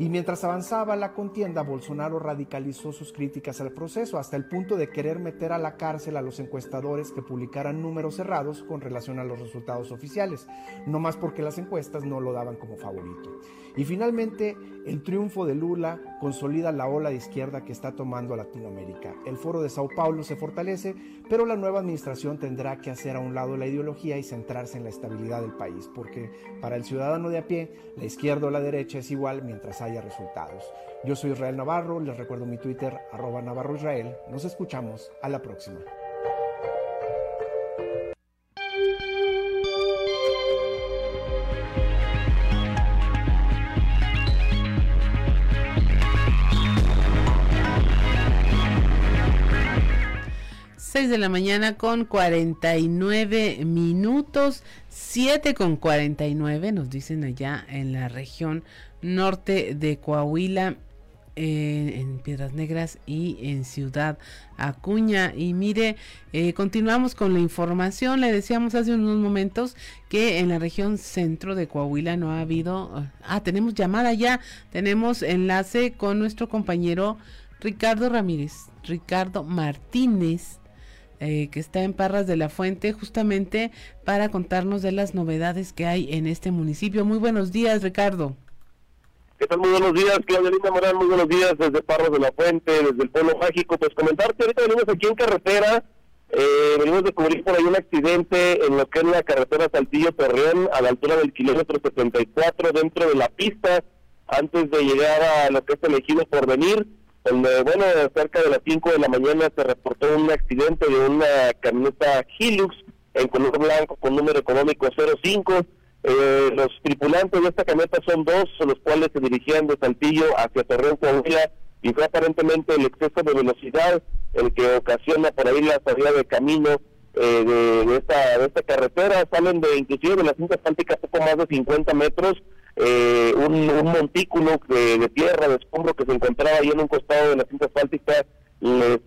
Y mientras avanzaba la contienda, Bolsonaro radicalizó sus críticas al proceso hasta el punto de querer meter a la cárcel a los encuestadores que publicaran números cerrados con relación a los resultados oficiales, no más porque las encuestas no lo daban como favorito. Y finalmente, el triunfo de Lula consolida la ola de izquierda que está tomando a Latinoamérica. El foro de Sao Paulo se fortalece, pero la nueva administración tendrá que hacer a un lado la ideología y centrarse en la estabilidad del país, porque para el ciudadano de a pie, la izquierda o la derecha es igual mientras haya resultados. Yo soy Israel Navarro, les recuerdo mi Twitter, arroba Navarro Israel. Nos escuchamos a la próxima. 6 de la mañana con 49 minutos, 7 con 49 nos dicen allá en la región norte de Coahuila, eh, en Piedras Negras y en Ciudad Acuña. Y mire, eh, continuamos con la información. Le decíamos hace unos momentos que en la región centro de Coahuila no ha habido... Ah, tenemos llamada ya, tenemos enlace con nuestro compañero Ricardo Ramírez, Ricardo Martínez eh, que está en Parras de la Fuente, justamente para contarnos de las novedades que hay en este municipio. Muy buenos días, Ricardo. ¿Qué tal? Muy buenos días, Claudia Morán, muy buenos días desde Parras de la Fuente, desde el Pueblo Mágico. Pues comentarte, ahorita venimos aquí en carretera, eh, venimos de cubrir por ahí un accidente en lo que es la carretera Saltillo-Torreón, a la altura del kilómetro 74, dentro de la pista, antes de llegar a lo que es elegido por venir donde, bueno, cerca de las 5 de la mañana se reportó un accidente de una camioneta Hilux en color blanco con número económico 05. Eh, los tripulantes de esta camioneta son dos, los cuales se dirigían de Saltillo hacia Torreón, Coahuila, y fue aparentemente el exceso de velocidad el que ocasiona por ahí la salida de camino eh, de, esta, de esta carretera. Salen de inclusive de la cinta asfáltica poco más de 50 metros eh, un, montículo de, tierra, de escombro que se encontraba ahí en un costado de la cinta asfáltica les,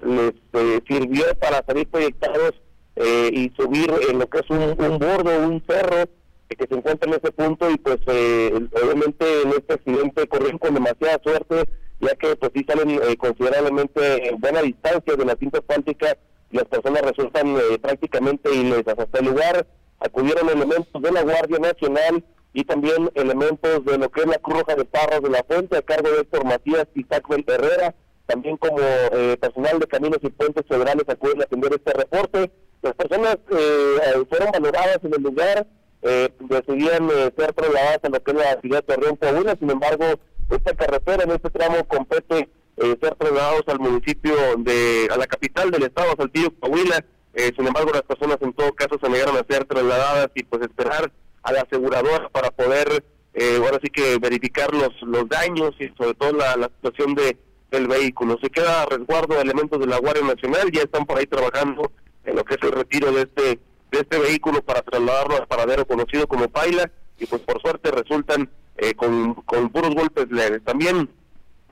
eh, sirvió para salir proyectados eh, y subir en lo que es un, un bordo, un cerro que se encuentra en ese punto y pues obviamente en este accidente corrieron con demasiada suerte ya que pues sí salen considerablemente en buena distancia de la cinta asfáltica las personas resultan prácticamente ilesas. Hasta el lugar acudieron elementos de la Guardia Nacional y también elementos de lo que es la Cruz Roja de Parras de la Fuente a cargo de Héctor Matías y Sacbel Herrera, también como eh, personal de Caminos y Puentes Federales acuden a atender este reporte. Las personas eh, eh, fueron valoradas en el lugar, decidían ser trasladadas a lo que es la ciudad de Torreón, Coahuila, sin embargo, esta carretera en este tramo compete ser trasladados al municipio de, a la capital del estado, Saltillo, Coahuila, sin embargo las personas en todo caso se negaron a ser trasladadas y pues esperar a la aseguradora para poder, eh, ahora sí que verificar los, los daños y sobre todo la, la situación de del vehículo. Se queda a resguardo de elementos de la Guardia Nacional, ya están por ahí trabajando en lo que es el retiro de este de este vehículo para trasladarlo al paradero conocido como Paila y pues por suerte resultan eh, con, con puros golpes leves. También,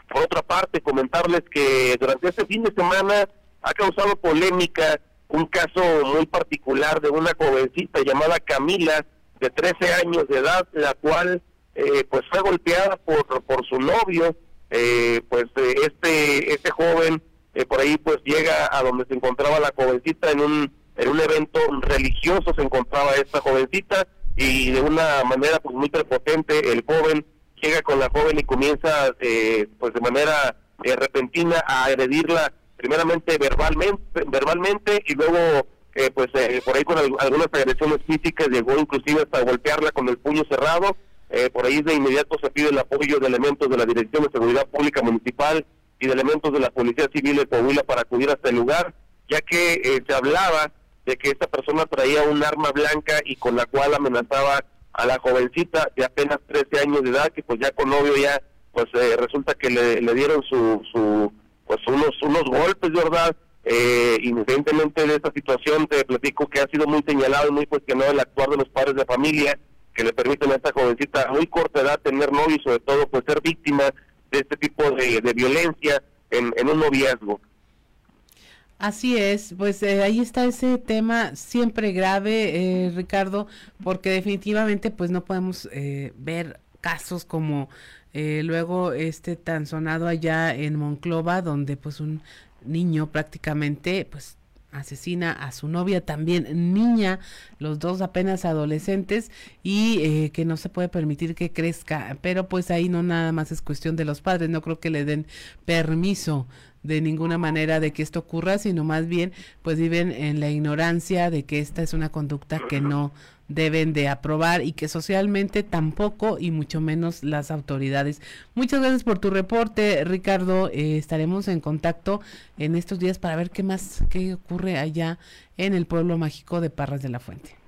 por otra parte, comentarles que durante este fin de semana ha causado polémica un caso muy particular de una jovencita llamada Camila, de 13 años de edad, la cual eh, pues fue golpeada por, por su novio eh, pues eh, este este joven eh, por ahí pues llega a donde se encontraba la jovencita en un en un evento religioso se encontraba esta jovencita y de una manera pues muy prepotente el joven llega con la joven y comienza pues de manera repentina a agredirla primeramente verbalmente verbalmente y luego pues por ahí con algunas agresiones físicas llegó inclusive hasta golpearla con el puño cerrado eh, por ahí de inmediato se pide el apoyo de elementos de la Dirección de Seguridad Pública Municipal y de elementos de la Policía Civil de Coahuila para acudir hasta el lugar, ya que eh, se hablaba de que esta persona traía un arma blanca y con la cual amenazaba a la jovencita de apenas 13 años de edad, que pues ya con novio ya, pues eh, resulta que le, dieron su, su, pues unos, unos golpes, ¿verdad? Eh, independientemente de esta situación, te platico que ha sido muy señalado y muy cuestionado el actuar de los padres de familia, que le permiten a esta jovencita a muy corta edad tener novio y sobre todo pues ser víctima de este tipo de, violencia en, un noviazgo. Así es, pues eh, ahí está ese tema siempre grave, eh, Ricardo, porque definitivamente pues no podemos eh, ver casos como luego este tan sonado allá en Monclova, donde pues un niño prácticamente pues asesina a su novia también niña, los dos apenas adolescentes y eh, que no se puede permitir que crezca, pero pues ahí no nada más es cuestión de los padres, no creo que le den permiso de ninguna manera de que esto ocurra, sino más bien pues viven en la ignorancia de que esta es una conducta que no deben de aprobar y que socialmente tampoco y mucho menos las autoridades. Muchas gracias por tu reporte, Ricardo. Eh, estaremos en contacto en estos días para ver qué más, qué ocurre allá en el pueblo mágico de Parras de la Fuente.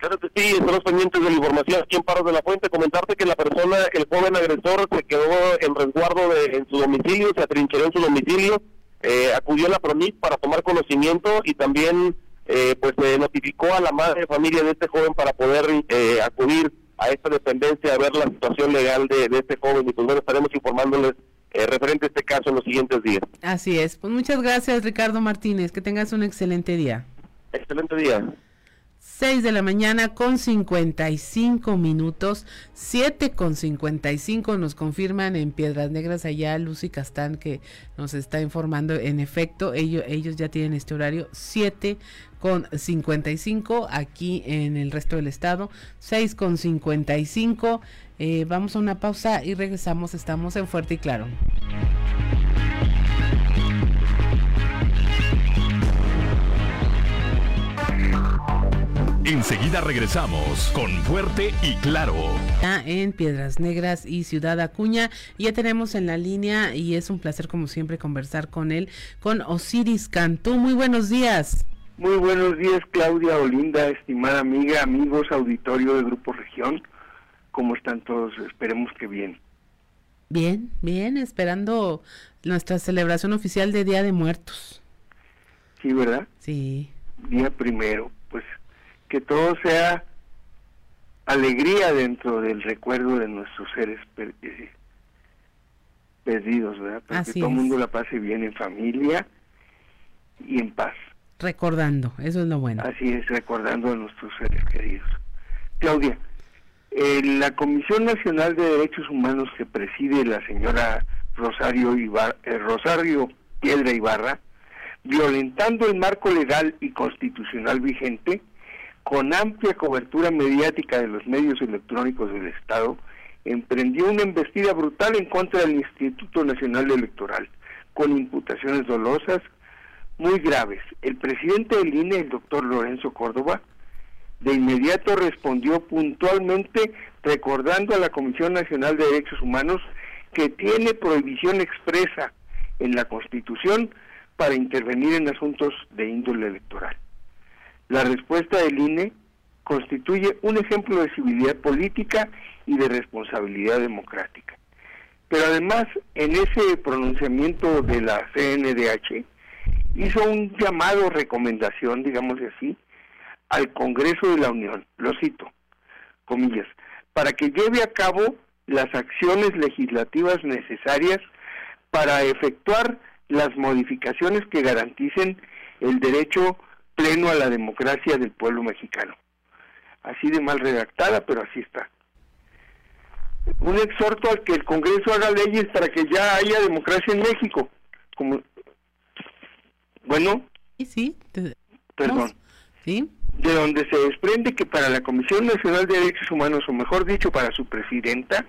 Claro que sí, estamos pendientes de la información aquí en Parras de la Fuente. Comentarte que la persona, el joven agresor, se quedó en resguardo de, en su domicilio, se atrincheró en su domicilio, eh, acudió a la PRONIC para tomar conocimiento y también eh, pues se notificó a la madre de familia de este joven para poder eh, acudir a esta dependencia a ver la situación legal de, este joven y pues bueno, estaremos informándoles eh, referente a este caso en los siguientes días. Así es, pues muchas gracias Ricardo Martínez, que tengas un excelente día. Excelente día. 6 de la mañana con 55 minutos, 7 con 55 nos confirman en Piedras Negras allá Lucy Castán que nos está informando, en efecto, ellos, ellos ya tienen este horario, 7 con 55 aquí en el resto del estado, 6 con 55, eh, vamos a una pausa y regresamos, estamos en Fuerte y Claro. Enseguida regresamos con Fuerte y Claro. En Piedras Negras y Ciudad Acuña. Ya tenemos en la línea y es un placer como siempre conversar con él, con Osiris Cantú. Muy buenos días. Muy buenos días Claudia Olinda, estimada amiga, amigos, auditorio de Grupo Región. ¿Cómo están todos? Esperemos que bien. Bien, bien, esperando nuestra celebración oficial de Día de Muertos. Sí, ¿verdad? Sí. Día primero, pues que todo sea alegría dentro del recuerdo de nuestros seres eh, perdidos, ¿verdad? Para que todo el mundo la pase bien en familia y en paz. Recordando, eso es lo bueno. Así es, recordando a nuestros seres queridos. Claudia, eh, la Comisión Nacional de Derechos Humanos que preside la señora Rosario, eh, Rosario Piedra Ibarra, violentando el marco legal y constitucional vigente, con amplia cobertura mediática de los medios electrónicos del Estado, emprendió una embestida brutal en contra del Instituto Nacional Electoral, con imputaciones dolosas muy graves. El presidente del INE, el doctor Lorenzo Córdoba, de inmediato respondió puntualmente recordando a la Comisión Nacional de Derechos Humanos que tiene prohibición expresa en la Constitución para intervenir en asuntos de índole electoral. La respuesta del INE constituye un ejemplo de civilidad política y de responsabilidad democrática. Pero además, en ese pronunciamiento de la CNDH, hizo un llamado recomendación, digamos así, al Congreso de la Unión, lo cito, comillas, para que lleve a cabo las acciones legislativas necesarias para efectuar las modificaciones que garanticen el derecho pleno a la democracia del pueblo mexicano. Así de mal redactada, pero así está. un exhorto al que el Congreso haga leyes para que ya haya democracia en México. Como, bueno. Sí, sí. Perdón. Sí. De donde se desprende que para la Comisión Nacional de Derechos Humanos, o mejor dicho, para su presidenta,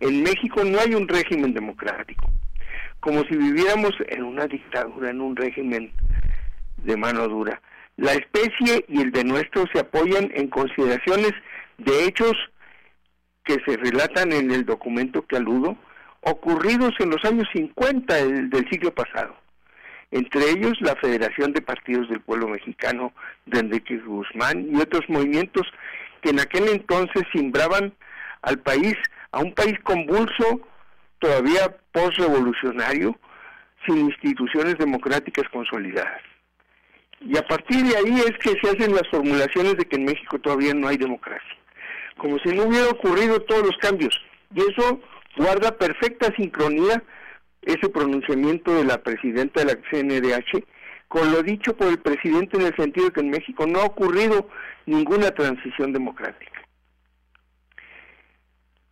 en México no hay un régimen democrático. Como si viviéramos en una dictadura, en un régimen de mano dura. La especie y el de nuestro se apoyan en consideraciones de hechos que se relatan en el documento que aludo, ocurridos en los años 50 del, siglo pasado. Entre ellos la Federación de Partidos del Pueblo Mexicano de Enrique Guzmán y otros movimientos que en aquel entonces simbraban al país, a un país convulso, todavía postrevolucionario, sin instituciones democráticas consolidadas. Y a partir de ahí es que se hacen las formulaciones de que en México todavía no hay democracia. Como si no hubiera ocurrido todos los cambios. Y eso guarda perfecta sincronía ese pronunciamiento de la presidenta de la CNDH con lo dicho por el presidente en el sentido de que en México no ha ocurrido ninguna transición democrática.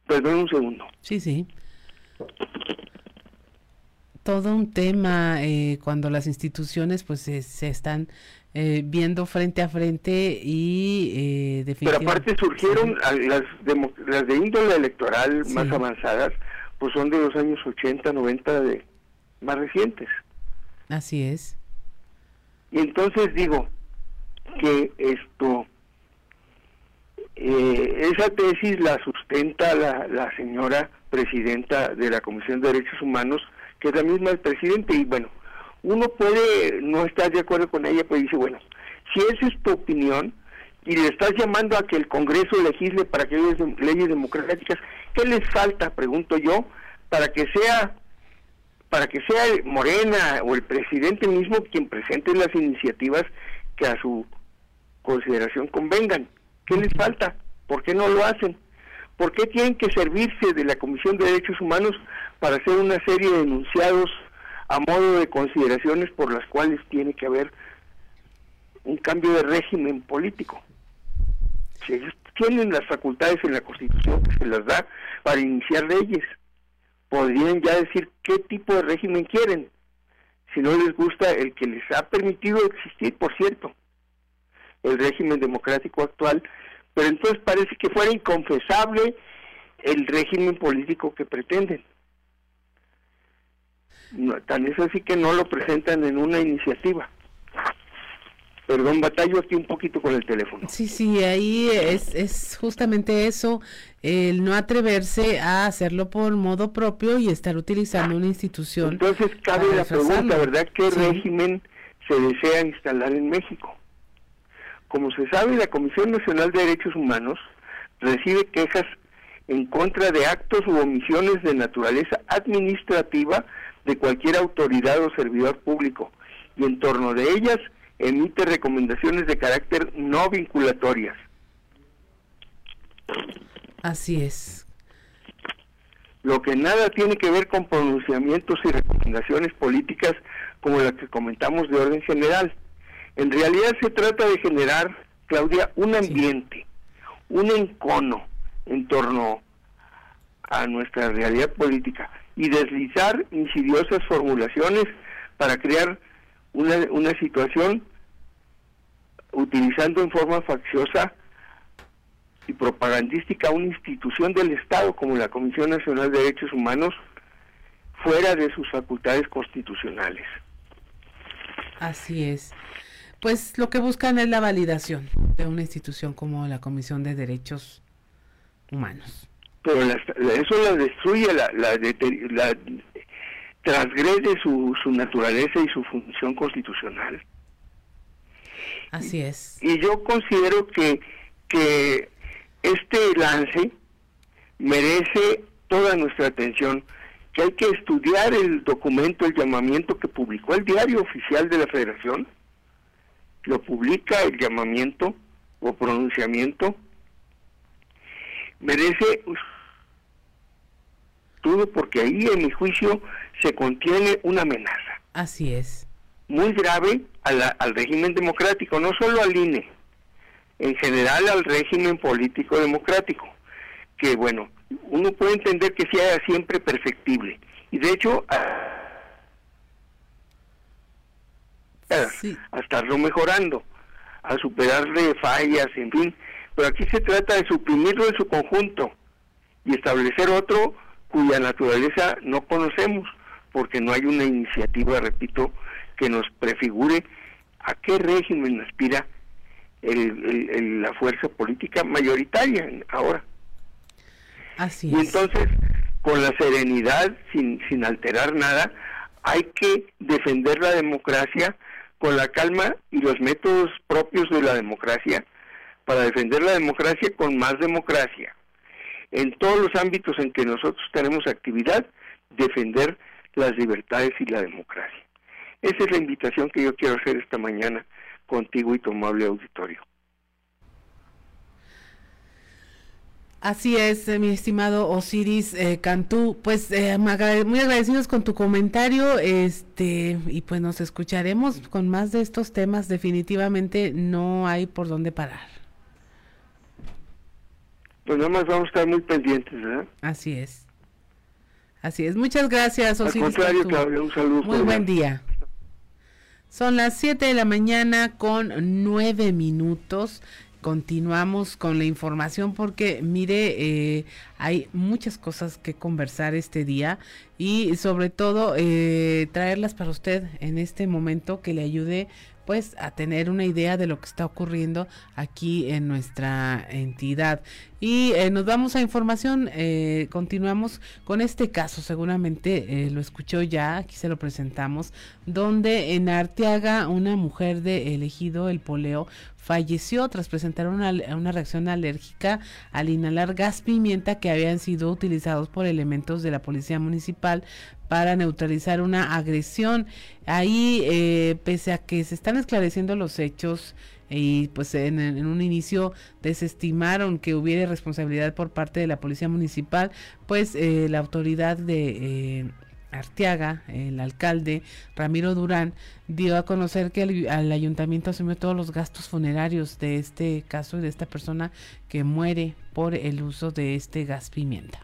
Perdón un segundo. Sí, sí. Todo un tema eh, cuando las instituciones pues se, se están eh, viendo frente a frente y eh, Pero aparte surgieron las, las de índole electoral más avanzadas, pues son de los años 80, 90 de más recientes. Así es. Y entonces digo que esto, eh, esa tesis la sustenta la, la señora presidenta de la Comisión de Derechos Humanos, que es la misma del presidente, y bueno, uno puede no estar de acuerdo con ella, pues dice, bueno, si esa es tu opinión y le estás llamando a que el Congreso legisle para que haya leyes democráticas, ¿qué les falta, pregunto yo, para que sea para que sea Morena o el presidente mismo quien presente las iniciativas que a su consideración convengan? ¿Qué les falta? ¿Por qué no lo hacen? ¿Por qué tienen que servirse de la Comisión de Derechos Humanos para hacer una serie de enunciados a modo de consideraciones por las cuales tiene que haber un cambio de régimen político. Si ellos tienen las facultades en la Constitución que se las da para iniciar leyes, podrían ya decir qué tipo de régimen quieren, si no les gusta el que les ha permitido existir, por cierto, el régimen democrático actual, pero entonces parece que fuera inconfesable el régimen político que pretenden. No, tan es así que no lo presentan en una iniciativa. Perdón, batallo aquí un poquito con el teléfono. Sí, sí, ahí es, es justamente eso, el no atreverse a hacerlo por modo propio y estar utilizando una institución. Entonces cabe la pregunta, ¿verdad? ¿Qué régimen se desea instalar en México? Como se sabe, la Comisión Nacional de Derechos Humanos recibe quejas en contra de actos u omisiones de naturaleza administrativa de cualquier autoridad o servidor público y en torno de ellas emite recomendaciones de carácter no vinculatorias. Así es. Lo que nada tiene que ver con pronunciamientos y recomendaciones políticas como las que comentamos de orden general. En realidad se trata de generar, Claudia, un ambiente, un encono en torno a nuestra realidad política y deslizar insidiosas formulaciones para crear una, una situación utilizando en forma facciosa y propagandística una institución del Estado como la Comisión Nacional de Derechos Humanos fuera de sus facultades constitucionales. Así es. Pues lo que buscan es la validación de una institución como la Comisión de Derechos Humanos. Pero eso la destruye, la, la, la transgrede su, su naturaleza y su función constitucional. Así es. Y yo considero que, que este lance merece toda nuestra atención, que hay que estudiar el documento, el llamamiento que publicó el diario oficial de la Federación, lo publica el llamamiento o pronunciamiento, merece todo porque ahí en mi juicio se contiene una amenaza. Así es. Muy grave al régimen democrático, no solo al INE, en general al régimen político democrático, que bueno, uno puede entender que sea siempre perfectible. Y de hecho, a, estarlo mejorando, a superarle fallas, en fin. Pero aquí se trata de suprimirlo en su conjunto y establecer otro cuya naturaleza no conocemos, porque no hay una iniciativa, repito, que nos prefigure a qué régimen aspira la fuerza política mayoritaria ahora. Así y entonces, con la serenidad, sin, sin alterar nada, hay que defender la democracia con la calma y los métodos propios de la democracia para defender la democracia con más democracia. En todos los ámbitos en que nosotros tenemos actividad, defender las libertades y la democracia. Esa es la invitación que yo quiero hacer esta mañana contigo y tu amable auditorio. Así es, eh, mi estimado Osiris eh, Cantú. Pues eh, muy agradecidos con tu comentario, este y pues nos escucharemos con más de estos temas. Definitivamente no hay por dónde parar. Pues nada más vamos a estar muy pendientes, ¿verdad? Así es. Así es. Muchas gracias, Osiris. Al contrario, Claudia, un saludo. Muy buen día. Son las 7 de la mañana con 9 minutos continuamos con la información porque mire, eh, hay muchas cosas que conversar este día y sobre todo eh, traerlas para usted en este momento que le ayude pues a tener una idea de lo que está ocurriendo aquí en nuestra entidad. Y eh, nos vamos a información, eh, continuamos con este caso, seguramente lo escuchó ya, aquí se lo presentamos, donde en Arteaga una mujer de elegido el poleo falleció tras presentar una, una, reacción alérgica al inhalar gas pimienta que habían sido utilizados por elementos de la policía municipal para neutralizar una agresión. Ahí, eh, pese a que se están esclareciendo los hechos y pues en, un inicio desestimaron que hubiera responsabilidad por parte de la policía municipal, pues eh, la autoridad de... Eh, Arteaga, el alcalde Ramiro Durán, dio a conocer que el, ayuntamiento asumió todos los gastos funerarios de este caso y de esta persona que muere por el uso de este gas pimienta.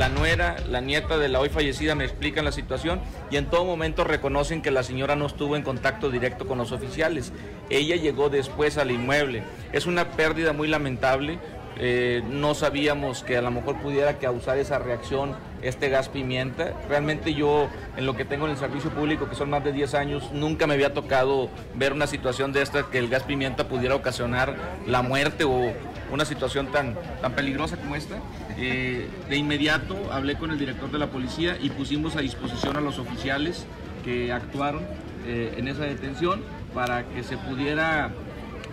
la nuera, la nieta de la hoy fallecida me explican la situación y en todo momento reconocen que la señora no estuvo en contacto directo con los oficiales. Ella llegó después al inmueble. Es una pérdida muy lamentable. Eh, no sabíamos que a lo mejor pudiera causar esa reacción este gas pimienta. Realmente yo, en lo que tengo en el servicio público, que son más de 10 años, nunca me había tocado ver una situación de esta que el gas pimienta pudiera ocasionar la muerte o una situación tan, tan peligrosa como esta. Eh, de inmediato hablé con el director de la policía y pusimos a disposición a los oficiales que actuaron eh, en esa detención para que se pudiera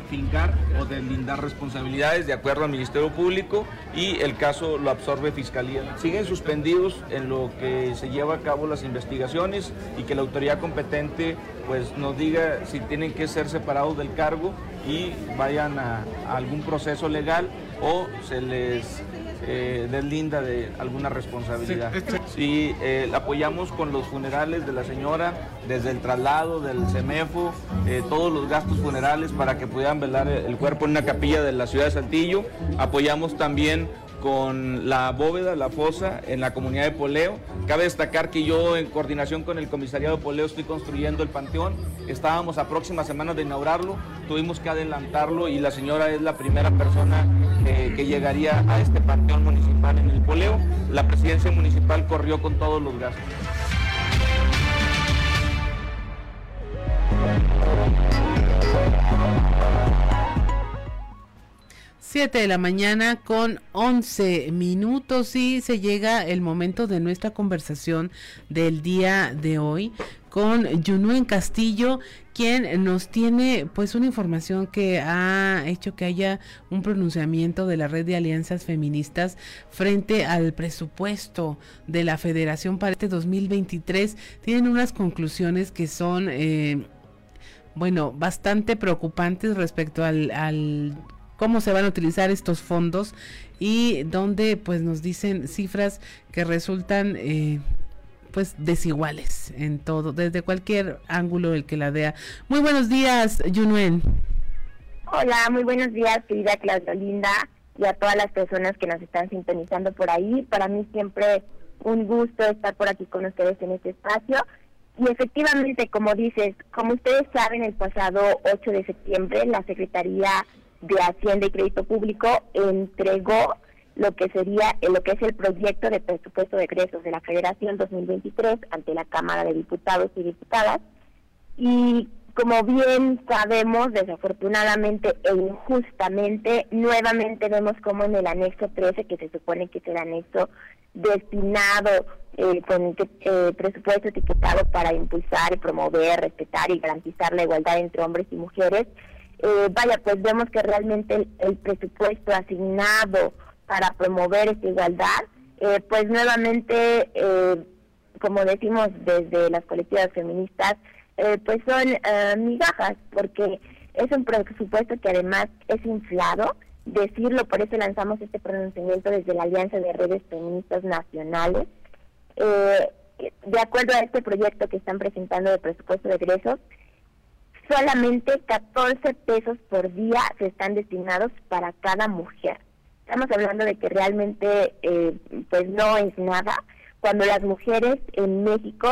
fincar o deslindar responsabilidades de acuerdo al Ministerio Público y el caso lo absorbe Fiscalía. Siguen suspendidos en lo que se lleva a cabo las investigaciones y que la autoridad competente pues nos diga si tienen que ser separados del cargo y vayan a algún proceso legal o se les eh, deslinda de alguna responsabilidad. Sí, eh, apoyamos con los funerales de la señora, desde el traslado del CEMEFO, eh, todos los gastos funerales para que pudieran velar el cuerpo en una capilla de la ciudad de Saltillo. Apoyamos también con la bóveda, la fosa en la comunidad de Poleo. Cabe destacar que yo en coordinación con el comisariado de Poleo estoy construyendo el panteón. Estábamos a próximas semanas de inaugurarlo, tuvimos que adelantarlo y la señora es la primera persona que llegaría a este panteón municipal en el Poleo. La presidencia municipal corrió con todos los gastos. 7 de la mañana con 11 minutos y se llega el momento de nuestra conversación del día de hoy con Junuen Castillo, quien nos tiene pues una información que ha hecho que haya un pronunciamiento de la red de alianzas feministas frente al presupuesto de la Federación para este 2023. Tienen unas conclusiones que son eh, bueno, bastante preocupantes respecto al cómo se van a utilizar estos fondos y donde pues nos dicen cifras que resultan eh, pues desiguales en todo, desde cualquier ángulo el que la vea. Muy buenos días, Yunuen. Hola, muy buenos días, querida Claudia Linda, y a todas las personas que nos están sintonizando por ahí. Para mí siempre un gusto estar por aquí con ustedes en este espacio. Y efectivamente, como dices, como ustedes saben, el pasado 8 de septiembre la Secretaría de Hacienda y Crédito Público entregó lo que sería eh, lo que es el proyecto de presupuesto de egresos de la Federación 2023 ante la Cámara de Diputados y Diputadas. Y como bien sabemos, desafortunadamente e injustamente, nuevamente vemos como en el anexo 13, que se supone que es el anexo destinado eh, con eh, presupuesto etiquetado para impulsar promover, respetar y garantizar la igualdad entre hombres y mujeres, eh, vaya, pues vemos que realmente el, presupuesto asignado para promover esta igualdad, eh, pues nuevamente, como decimos desde las colectivas feministas, eh, pues son eh, migajas, porque es un presupuesto que además es inflado. Decirlo, por eso lanzamos este pronunciamiento desde la Alianza de Redes Feministas Nacionales. Eh, de acuerdo a este proyecto que están presentando de presupuesto de egresos, solamente 14 pesos por día se están destinados para cada mujer. Estamos hablando de que realmente eh, pues no es nada cuando las mujeres en México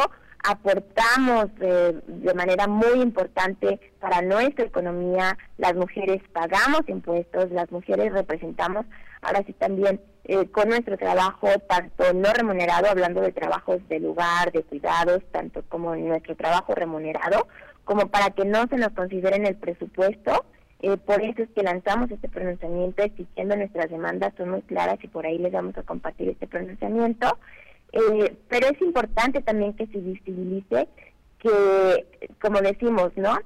aportamos de manera muy importante para nuestra economía, las mujeres pagamos impuestos, las mujeres representamos, ahora sí también eh, con nuestro trabajo, tanto no remunerado, hablando de trabajos de lugar, de cuidados, tanto como nuestro trabajo remunerado, como para que no se nos considere en el presupuesto. Eh, por eso es que lanzamos este pronunciamiento exigiendo nuestras demandas, son muy claras y por ahí les vamos a compartir este pronunciamiento. Eh, pero es importante también que se visibilice que, como decimos, ¿no?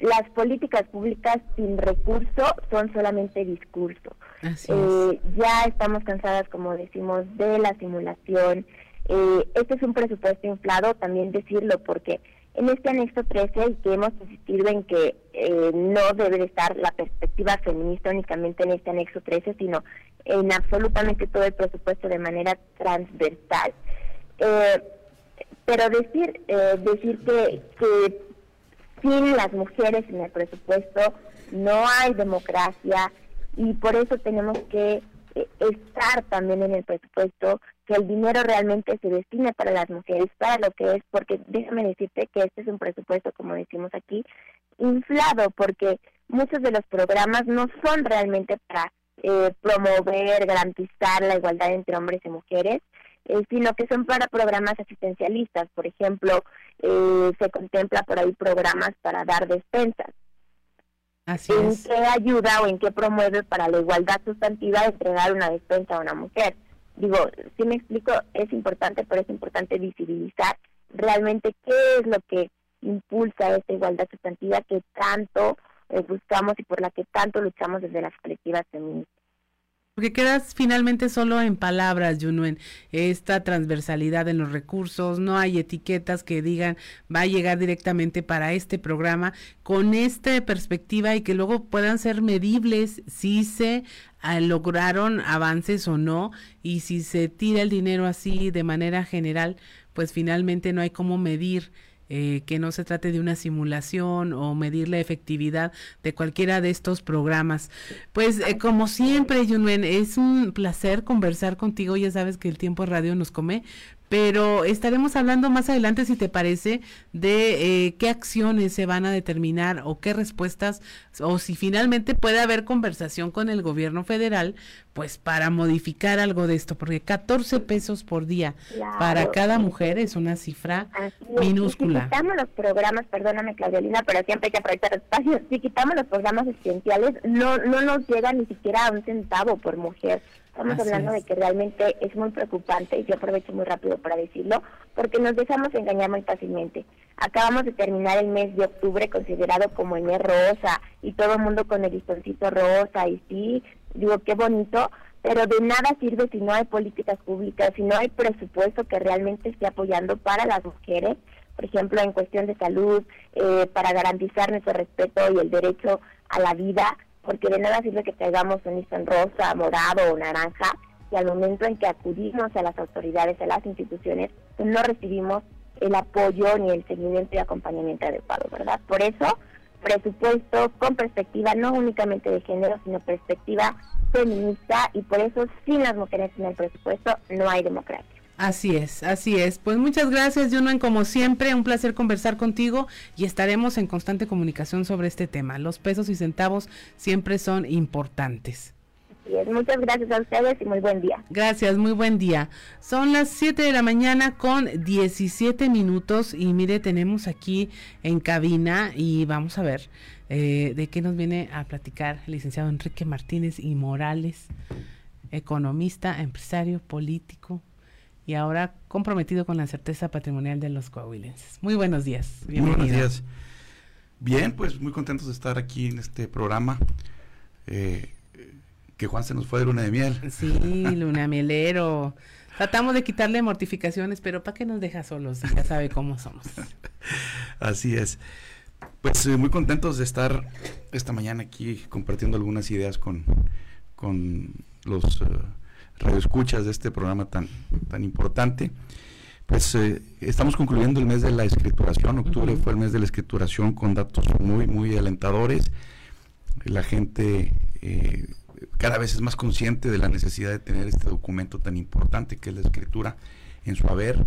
Las políticas públicas sin recurso son solamente discurso. Eh, ya estamos cansadas, como decimos, de la simulación. Eh, este es un presupuesto inflado, también decirlo, porque en este anexo 13 y que hemos insistido en que eh, no debe estar la perspectiva feminista únicamente en este anexo 13, sino en absolutamente todo el presupuesto de manera transversal. Eh, pero decir eh, decir que, que sin las mujeres en el presupuesto no hay democracia y por eso tenemos que eh, estar también en el presupuesto, que el dinero realmente se destine para las mujeres, para lo que es, porque déjame decirte que este es un presupuesto, como decimos aquí, inflado, porque muchos de los programas no son realmente para eh, promover, garantizar la igualdad entre hombres y mujeres, eh, sino que son para programas asistencialistas. Por ejemplo, eh, se contempla por ahí programas para dar despensas. Así ¿En qué ayuda o en qué promueve para la igualdad sustantiva entregar una despensa a una mujer? Digo, si me explico, es importante, pero es importante visibilizar realmente qué es lo que impulsa esta igualdad sustantiva que tanto eh, buscamos y por la que tanto luchamos desde las colectivas feministas. Porque quedas finalmente solo en palabras, Junuen, esta transversalidad en los recursos, no hay etiquetas que digan va a llegar directamente para este programa con esta perspectiva y que luego puedan ser medibles si se ah, lograron avances o no y si se tira el dinero así de manera general, pues finalmente no hay cómo medir eh, que no se trate de una simulación o medir la efectividad de cualquiera de estos programas. Pues eh, como siempre, Junwen, es un placer conversar contigo, ya sabes que el tiempo radio nos come, pero estaremos hablando más adelante, si te parece, de eh, qué acciones se van a determinar o qué respuestas, o si finalmente puede haber conversación con el gobierno federal, pues para modificar algo de esto, porque 14 pesos por día para cada mujer es una cifra minúscula. si quitamos los programas, perdóname Claudiolina, pero siempre hay que aprovechar espacio, si quitamos los programas esenciales, no, no nos llega ni siquiera a un centavo por mujer. Estamos hablando de que realmente es muy preocupante y yo aprovecho muy rápido para decirlo, porque nos dejamos engañar muy fácilmente. Acabamos de terminar el mes de octubre considerado como el mes rosa y todo el mundo con el listoncito rosa y sí, digo qué bonito, pero de nada sirve si no hay políticas públicas, si no hay presupuesto que realmente esté apoyando para las mujeres, por ejemplo, en cuestión de salud, eh, para garantizar nuestro respeto y el derecho a la vida, porque de nada sirve que traigamos un listón rosa, morado o naranja, y al momento en que acudimos a las autoridades, a las instituciones, pues no recibimos el apoyo ni el seguimiento y acompañamiento adecuado, ¿verdad? Por eso, presupuesto con perspectiva no únicamente de género, sino perspectiva feminista y por eso sin las mujeres en el presupuesto no hay democracia. Así es, así es. Pues muchas gracias, Juno, como siempre, un placer conversar contigo y estaremos en constante comunicación sobre este tema. Los pesos y centavos siempre son importantes. Muchas gracias a ustedes y muy buen día. Gracias, muy buen día. Son las 7 de la mañana con 17 minutos y mire, tenemos aquí en cabina y vamos a ver eh, de qué nos viene a platicar el licenciado Enrique Martínez y Morales, economista, empresario, político y ahora comprometido con la certeza patrimonial de los coahuilenses. Muy buenos días. Bienvenido. Muy buenos días. Bien, pues muy contentos de estar aquí en este programa. Eh, que Juan se nos fue de luna de miel. Sí, luna mielero. Tratamos de quitarle mortificaciones, pero ¿para qué nos deja solos? Ya sabe cómo somos. (laughs) Así es. Pues eh, muy contentos de estar esta mañana aquí compartiendo algunas ideas con, con los uh, radioescuchas de este programa tan, tan importante. Pues eh, estamos concluyendo el mes de la escrituración. Octubre fue el mes de la escrituración con datos muy, muy alentadores. La gente eh, cada vez es más consciente de la necesidad de tener este documento tan importante que es la escritura en su haber.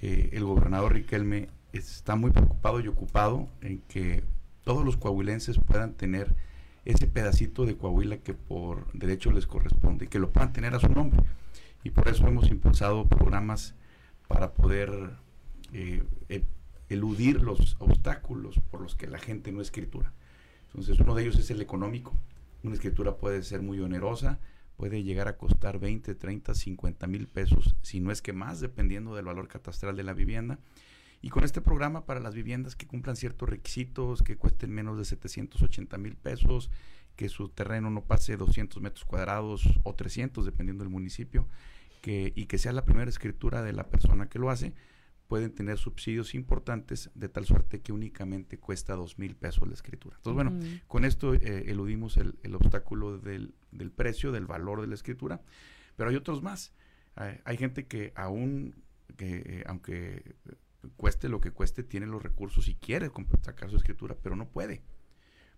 Eh, el gobernador Riquelme está muy preocupado y ocupado en que todos los coahuilenses puedan tener ese pedacito de Coahuila que por derecho les corresponde y que lo puedan tener a su nombre. Y por eso hemos impulsado programas para poder eh, e, eludir los obstáculos por los que la gente no escritura. Entonces uno de ellos es el económico, una escritura puede ser muy onerosa, puede llegar a costar 20, 30, 50 mil pesos, si no es que más, dependiendo del valor catastral de la vivienda. Y con este programa para las viviendas que cumplan ciertos requisitos, que cuesten menos de 780 mil pesos, que su terreno no pase 200 metros cuadrados o 300, dependiendo del municipio, que, y que sea la primera escritura de la persona que lo hace, pueden tener subsidios importantes de tal suerte que únicamente cuesta dos mil pesos la escritura. Entonces, bueno, con esto eh, eludimos el, obstáculo del, precio, del valor de la escritura, pero hay otros más. hay gente que aún, que eh, aunque cueste lo que cueste, tiene los recursos y quiere sacar su escritura, pero no puede.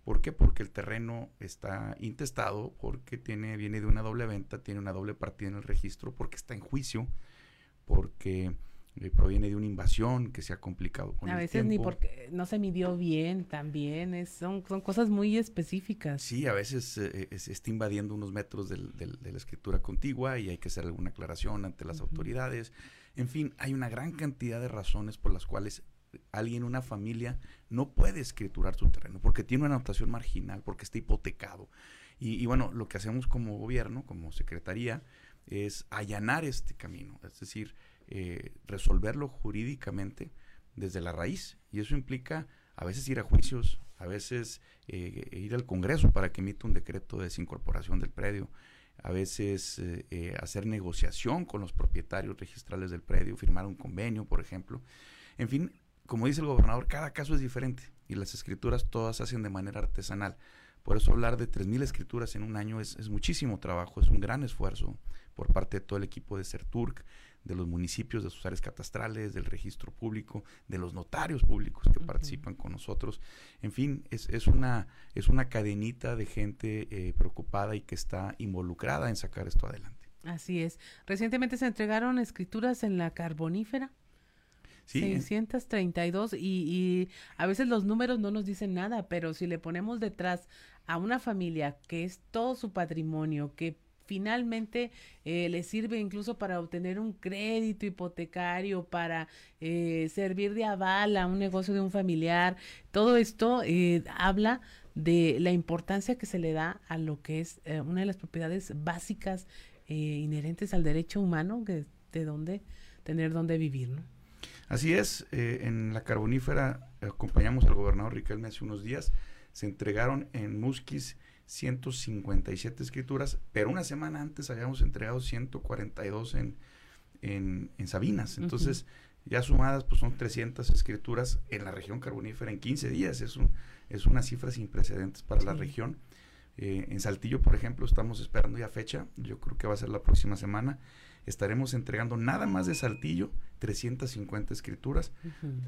¿Por qué? Porque el terreno está intestado, porque tiene, viene de una doble venta, tiene una doble partida en el registro, porque está en juicio, porque eh, proviene de una invasión que se ha complicado con a veces ni porque no se midió bien también es, son, son cosas muy específicas sí a veces eh, se está invadiendo unos metros del, de la escritura contigua y hay que hacer alguna aclaración ante las autoridades en fin hay una gran cantidad de razones por las cuales alguien una familia no puede escriturar su terreno porque tiene una anotación marginal porque está hipotecado y, y bueno lo que hacemos como gobierno como secretaría es allanar este camino es decir eh, resolverlo jurídicamente desde la raíz. Y eso implica a veces ir a juicios, a veces eh, ir al Congreso para que emita un decreto de desincorporación del predio, a veces eh, hacer negociación con los propietarios registrales del predio, firmar un convenio, por ejemplo. En fin, como dice el gobernador, cada caso es diferente y las escrituras todas se hacen de manera artesanal. Por eso hablar de 3.000 escrituras en un año es, es, muchísimo trabajo, es un gran esfuerzo por parte de todo el equipo de CERTURC, de los municipios, de sus áreas catastrales, del registro público, de los notarios públicos que participan con nosotros. En fin, es, es, una, es una cadenita de gente eh, preocupada y que está involucrada en sacar esto adelante. Así es. Recientemente se entregaron escrituras en la carbonífera. Sí. 632 y, y a veces los números no nos dicen nada, pero si le ponemos detrás a una familia que es todo su patrimonio, que finalmente eh, le sirve incluso para obtener un crédito hipotecario, para eh, servir de aval a un negocio de un familiar. Todo esto eh, habla de la importancia que se le da a lo que es una de las propiedades básicas inherentes al derecho humano, que de dónde tener dónde vivir, ¿no? Así es, en la carbonífera acompañamos al gobernador Riquelme hace unos días, se entregaron en Musquis 157 escrituras, pero una semana antes habíamos entregado 142 en, en, en Sabinas. Entonces, ya sumadas, pues son 300 escrituras en la región carbonífera en 15 días. Es, un, es una cifra sin precedentes para la región. Eh, en Saltillo, por ejemplo, estamos esperando ya fecha, yo creo que va a ser la próxima semana. Estaremos entregando nada más de Saltillo 350 escrituras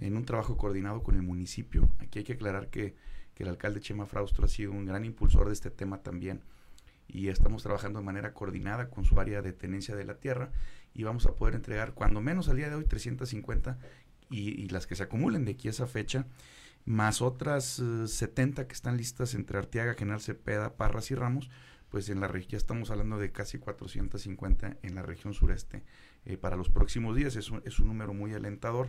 en un trabajo coordinado con el municipio. Aquí hay que aclarar que que el alcalde Chema Fraustro ha sido un gran impulsor de este tema también. Y estamos trabajando de manera coordinada con su área de tenencia de la tierra y vamos a poder entregar cuando menos al día de hoy 350 y, y las que se acumulen de aquí a esa fecha, más otras 70 eh, que están listas entre Arteaga, General Cepeda, Parras y Ramos, pues en la región ya estamos hablando de casi 450 en la región sureste eh, para los próximos días. Es un, es un número muy alentador.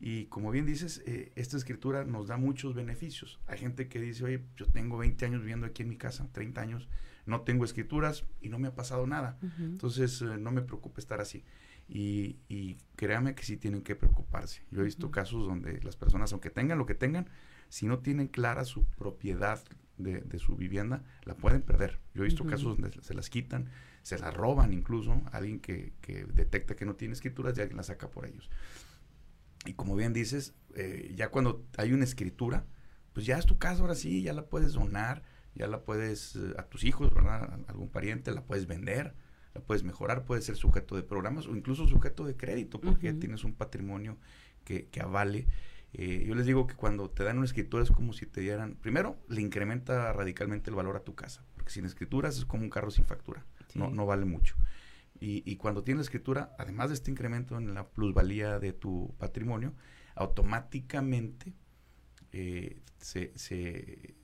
Y como bien dices, eh, esta escritura nos da muchos beneficios. Hay gente que dice, oye, yo tengo 20 años viviendo aquí en mi casa, 30 años, no tengo escrituras y no me ha pasado nada. Entonces, no me preocupe estar así. Y, y, créame que sí tienen que preocuparse. Yo he visto casos donde las personas, aunque tengan lo que tengan, si no tienen clara su propiedad de, de su vivienda, la pueden perder. Yo he visto casos donde se las quitan, se las roban incluso, alguien que, que detecta que no tiene escrituras y alguien la saca por ellos. Y como bien dices, eh, ya cuando hay una escritura, pues ya es tu casa, ahora sí, ya la puedes donar, ya la puedes eh, a tus hijos, ¿verdad? A algún pariente, la puedes vender la puedes mejorar, puedes ser sujeto de programas o incluso sujeto de crédito, porque ya tienes un patrimonio que, que avale. Eh, yo les digo que cuando te dan una escritura es como si te dieran, primero, le incrementa radicalmente el valor a tu casa, porque sin escrituras es como un carro sin factura, no, no vale mucho. Y, y, cuando tienes escritura, además de este incremento en la plusvalía de tu patrimonio, automáticamente eh, se, se,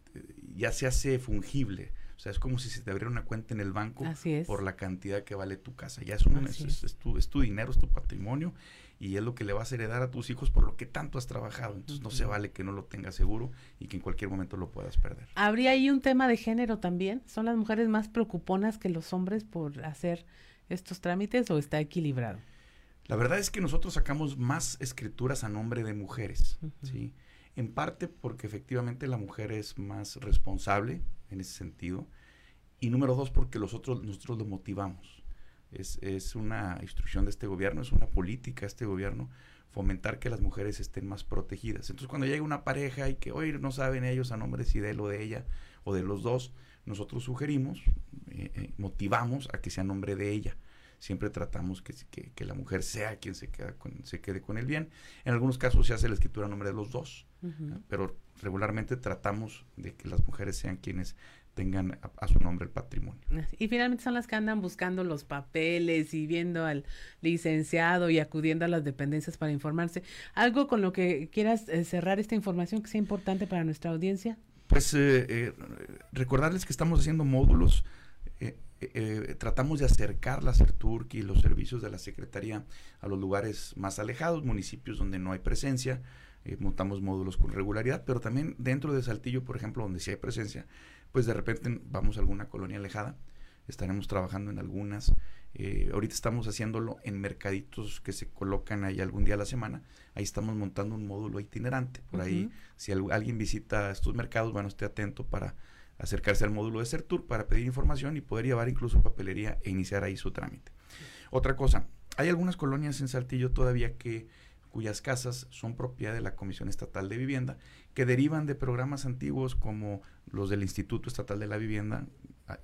ya se hace fungible o sea, es como si se te abriera una cuenta en el banco por la cantidad que vale tu casa. Ya es, un, es, tu, es, tu, dinero, es tu patrimonio y es lo que le vas a heredar a tus hijos por lo que tanto has trabajado. Entonces no se vale que no lo tengas seguro y que en cualquier momento lo puedas perder. ¿Habría ahí un tema de género también? ¿Son las mujeres más preocuponas que los hombres por hacer estos trámites o está equilibrado? La verdad es que nosotros sacamos más escrituras a nombre de mujeres, ¿sí? En parte porque efectivamente la mujer es más responsable, en ese sentido. Y número dos, porque nosotros, nosotros lo motivamos. Es, es una instrucción de este gobierno, es una política de este gobierno fomentar que las mujeres estén más protegidas. Entonces, cuando llega una pareja y que hoy no saben ellos a nombre si de él o de ella o de los dos, nosotros sugerimos, eh, eh, motivamos a que sea a nombre de ella. Siempre tratamos que, que, que, la mujer sea quien se, queda con, se quede con el bien. En algunos casos se hace la escritura a nombre de los dos, uh -huh. pero regularmente tratamos de que las mujeres sean quienes tengan a, a, su nombre el patrimonio. Y finalmente son las que andan buscando los papeles y viendo al licenciado y acudiendo a las dependencias para informarse. ¿Algo con lo que quieras eh, cerrar esta información que sea importante para nuestra audiencia? Pues eh, eh, recordarles que estamos haciendo módulos. Tratamos de acercar la CERTURC y los servicios de la Secretaría a los lugares más alejados, municipios donde no hay presencia, montamos módulos con regularidad, pero también dentro de Saltillo, por ejemplo, donde sí hay presencia, pues de repente vamos a alguna colonia alejada, estaremos trabajando en algunas, eh, ahorita estamos haciéndolo en mercaditos que se colocan ahí algún día a la semana, ahí estamos montando un módulo itinerante, por uh -huh. ahí si al, alguien visita estos mercados, bueno, esté atento para acercarse al módulo de CERTUR para pedir información y poder llevar incluso papelería e iniciar ahí su trámite. Otra cosa, hay algunas colonias en Saltillo todavía que cuyas casas son propiedad de la Comisión Estatal de Vivienda, que derivan de programas antiguos como los del Instituto Estatal de la Vivienda,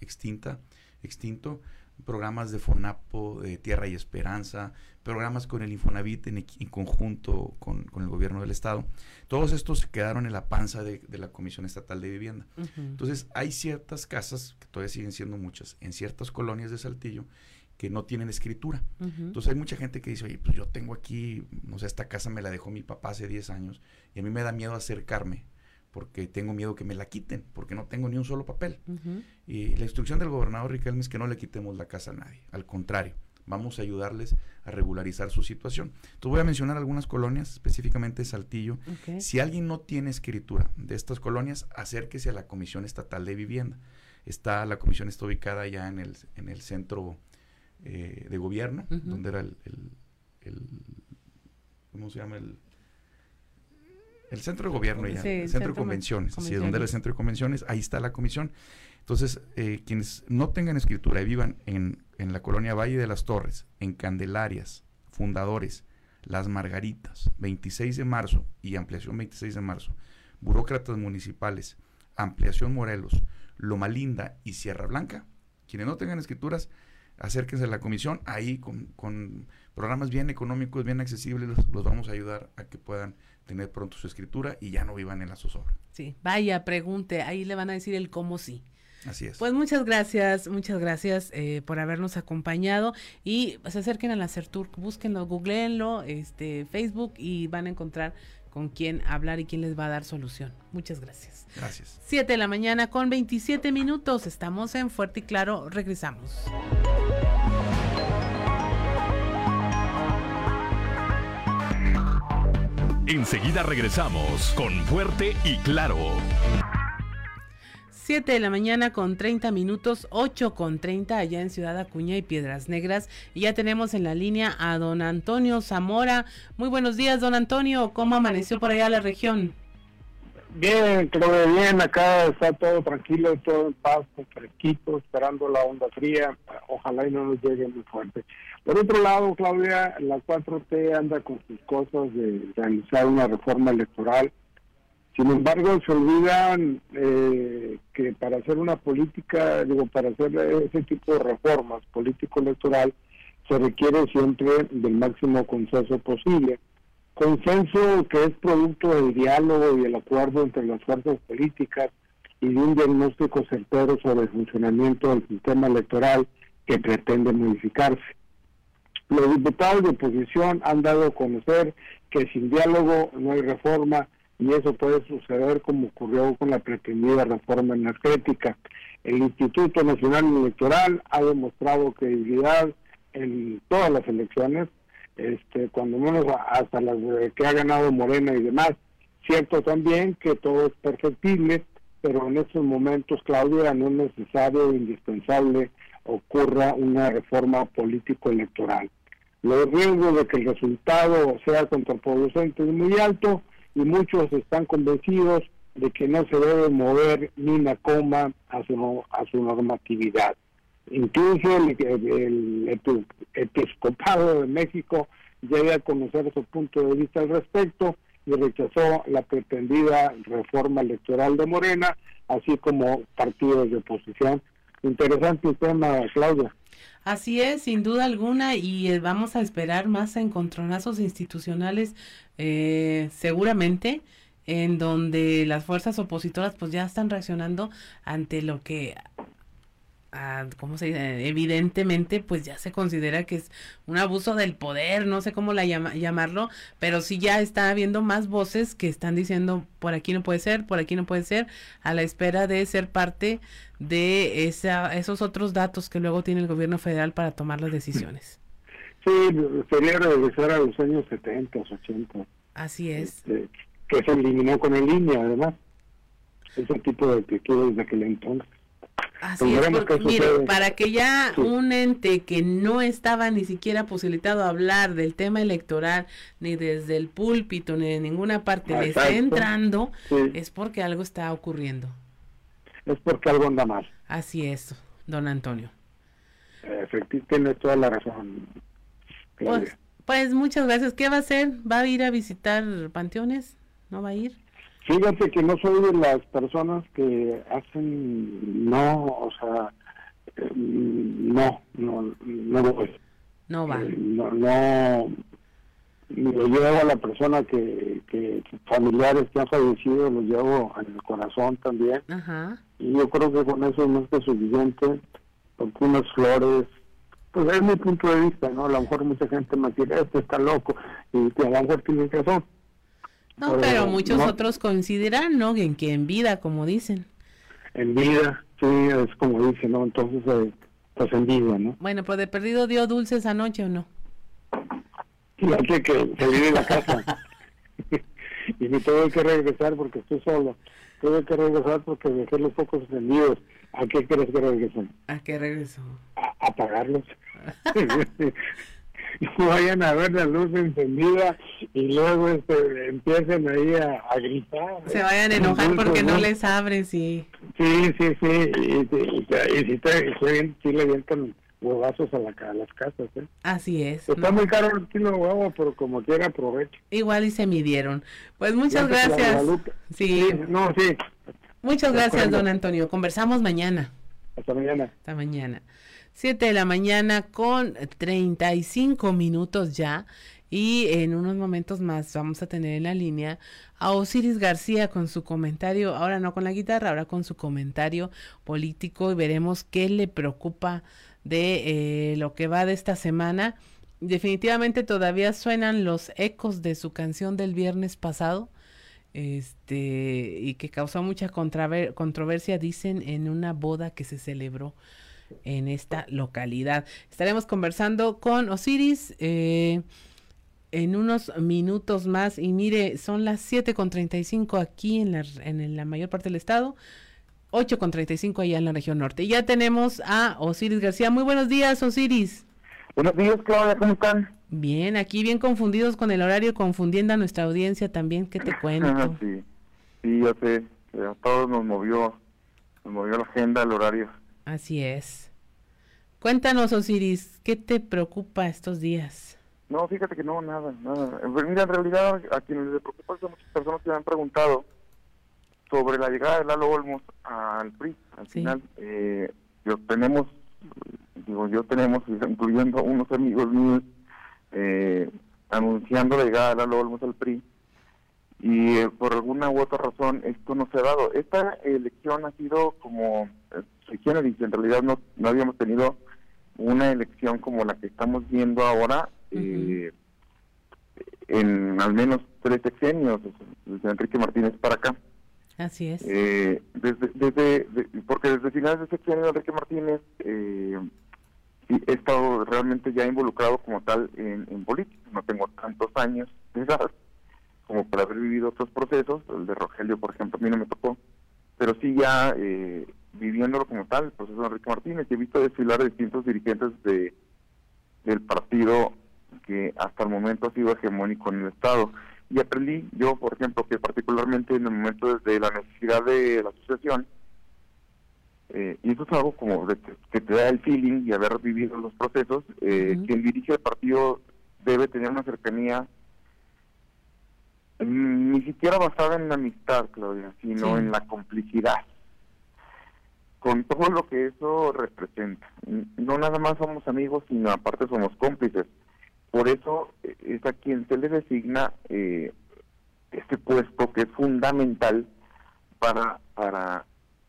extinta, extinto, programas de FONAPO, de Tierra y Esperanza, programas con el Infonavit en, en conjunto con, con, el gobierno del Estado. Todos estos se quedaron en la panza de, de la Comisión Estatal de Vivienda. Uh -huh. Entonces, hay ciertas casas, que todavía siguen siendo muchas, en ciertas colonias de Saltillo, que no tienen escritura. Uh -huh. Entonces, hay mucha gente que dice, oye, pues yo tengo aquí, no sé, esta casa me la dejó mi papá hace 10 años, y a mí me da miedo acercarme porque tengo miedo que me la quiten, porque no tengo ni un solo papel. Uh -huh. Y la instrucción del gobernador Riquelme es que no le quitemos la casa a nadie, al contrario, vamos a ayudarles a regularizar su situación. Entonces voy a mencionar algunas colonias, específicamente Saltillo. Okay. Si alguien no tiene escritura de estas colonias, acérquese a la Comisión Estatal de Vivienda. Está, la comisión está ubicada ya en el, en el centro eh, de gobierno, uh -huh. donde era el, el, el, ¿cómo se llama? El, el centro de gobierno ya, el centro, centro de convenciones, convenciones. Sí, donde era el centro de convenciones, ahí está la comisión. Entonces, eh, quienes no tengan escritura y vivan en, en, la colonia Valle de las Torres, en Candelarias, Fundadores, Las Margaritas, 26 de marzo y ampliación 26 de marzo, burócratas municipales, ampliación Morelos, Loma Linda y Sierra Blanca, quienes no tengan escrituras, acérquense a la comisión, ahí con, con programas bien económicos, bien accesibles, los, los, vamos a ayudar a que puedan tener pronto su escritura y ya no vivan en la zozobra. Sí, vaya, pregunte, ahí le van a decir el cómo sí. Así es. Pues muchas gracias, muchas gracias eh, por habernos acompañado y se acerquen a la CERTUR, búsquenlo, googleenlo, este, Facebook y van a encontrar con quién hablar y quién les va a dar solución. Muchas gracias. Gracias. 7 de la mañana con 27 minutos. Estamos en Fuerte y Claro. Regresamos. Enseguida regresamos con Fuerte y Claro. 7 de la mañana con 30 minutos, 8 con 30 allá en Ciudad Acuña y Piedras Negras. Y ya tenemos en la línea a don Antonio Zamora. Muy buenos días, don Antonio. ¿Cómo amaneció por allá la región? Bien, creo bien. Acá está todo tranquilo, todo en paz, fresquito, esperando la onda fría. Ojalá y no nos llegue muy fuerte. Por otro lado, Claudia, la 4T anda con sus cosas de realizar una reforma electoral sin embargo, se olvidan eh, que para hacer una política, digo, para hacer ese tipo de reformas político-electoral, se requiere siempre del máximo consenso posible. Consenso que es producto del diálogo y el acuerdo entre las fuerzas políticas y de un diagnóstico certero sobre el funcionamiento del sistema electoral que pretende modificarse. Los diputados de oposición han dado a conocer que sin diálogo no hay reforma y eso puede suceder como ocurrió con la pretendida reforma energética. El Instituto Nacional Electoral ha demostrado credibilidad en todas las elecciones, este, cuando menos hasta las que ha ganado Morena y demás. Cierto también que todo es perfectible, pero en estos momentos, Claudia, no es necesario e indispensable ocurra una reforma político-electoral. Los riesgos de que el resultado sea contraproducente es muy alto y muchos están convencidos de que no se debe mover ni una coma a su, a su normatividad. Incluso el, episcopado de México ya a conocer su punto de vista al respecto y rechazó la pretendida reforma electoral de Morena, así como partidos de oposición. Interesante tema, Claudia. Así es, sin duda alguna, y eh, vamos a esperar más encontronazos institucionales eh, seguramente, en donde las fuerzas opositoras pues ya están reaccionando ante lo que ¿cómo se dice? Evidentemente, pues ya se considera que es un abuso del poder, no sé cómo la llamarlo, pero sí ya está habiendo más voces que están diciendo por aquí no puede ser, por aquí no puede ser, a la espera de ser parte de esa, esos otros datos que luego tiene el gobierno federal para tomar las decisiones. Sí, sería regresar a los años 70, 80. Así es. Este, que se eliminó con el línea, además. Ese tipo de actitudes de aquel entonces. Así es, porque, mire, para que ya un ente que no estaba ni siquiera posibilitado a hablar del tema electoral, ni desde el púlpito, ni de ninguna parte, le esté entrando, es porque algo está ocurriendo. Es porque algo anda mal. Así es, don Antonio. Efectivamente, tiene toda la razón. Pues, pues muchas gracias. ¿Qué va a hacer? ¿Va a ir a visitar panteones? ¿No va a ir? Fíjate que no soy de las personas que hacen, no, o sea, eh, no, no, no voy. No va. Eh, no, no, lo llevo a la persona que, que familiares que han fallecido, los llevo en el corazón también. Ajá. Y yo creo que con eso no es suficiente, porque unas flores, pues es mi punto de vista, ¿no? A lo mejor mucha gente me dice, este está loco, y a lo mejor tiene razón no, pero, muchos otros coincidirán, ¿no? En que en vida, como dicen. En vida, sí, es como dicen, ¿no? Entonces, eh, pues en vida, ¿no? Bueno, pues de perdido dio dulces anoche o no. Fíjate que salí de la casa (laughs) y me tuve que regresar porque estoy solo. Tuve que regresar porque dejé los focos encendidos. ¿A qué crees que regresó? ¿A qué regresó? A apagarlos. (laughs) (laughs) no vayan a ver la luz encendida y luego este, empiecen ahí a, gritar. Se vayan a enojar porque no les abren, sí. Sí, sí, sí. Y, si, te, si, le avientan huevazos a, la, a las casas. ¿eh? Así es. Está muy caro el kilo de huevo, pero como quiera aprovecho. Igual y se midieron. Pues muchas gracias. Sí. No, sí. Muchas gracias, don Antonio. Conversamos mañana. Hasta mañana. Hasta mañana. 7 de la mañana con 35 minutos ya. Y en unos momentos más vamos a tener en la línea a Osiris García con su comentario, ahora no con la guitarra, ahora con su comentario político y veremos qué le preocupa de eh, lo que va de esta semana. Definitivamente todavía suenan los ecos de su canción del viernes pasado, este, y que causó mucha controversia, dicen, en una boda que se celebró en esta localidad. Estaremos conversando con Osiris. Eh, en unos minutos más y mire, son las 7 con 35 aquí en la, en la mayor parte del estado, 8 con 35 allá en la región norte. Y ya tenemos a Osiris García. Muy buenos días, Osiris. Buenos días, Claudia, ¿cómo están? Bien, aquí bien confundidos con el horario, confundiendo a nuestra audiencia también, ¿qué te (laughs) cuento? sí, sí, yo sé, a todos nos movió, nos movió la agenda, el horario. Así es. Cuéntanos, Osiris, ¿qué te preocupa estos días? No, fíjate que no, nada, nada. Mira, en realidad a quienes les preocupa son muchas personas que me han preguntado sobre la llegada de Lalo Olmos al PRI. Al final, eh, yo tenemos, digo, yo tenemos, incluyendo unos amigos míos, eh, anunciando la llegada de Lalo Olmos al PRI. Y eh, por alguna u otra razón esto no se ha dado. Esta elección ha sido como, eh, dice, en realidad no, no habíamos tenido una elección como la que estamos viendo ahora eh, en al menos tres sexenios, desde Enrique Martínez para acá. Así es. Eh, desde, desde porque desde finales de sexenio Enrique Martínez eh, he estado realmente ya involucrado como tal en, política. No tengo tantos años de edad como para haber vivido otros procesos. El de Rogelio, por ejemplo, a mí no me tocó. Pero sí ya eh, viviéndolo como tal, el proceso de Enrique Martínez. Y he visto desfilar a distintos dirigentes de del partido que hasta el momento ha sido hegemónico en el Estado. Y aprendí yo, por ejemplo, que particularmente en el momento de la necesidad de la asociación, eh, y eso es algo como que te da el feeling y haber vivido los procesos, eh, quien dirige el partido debe tener una cercanía ni siquiera basada en la amistad, Claudia, sino en la complicidad con todo lo que eso representa. No nada más somos amigos, sino aparte somos cómplices. Por eso eh, es a quien se le designa eh, este puesto que es fundamental para, para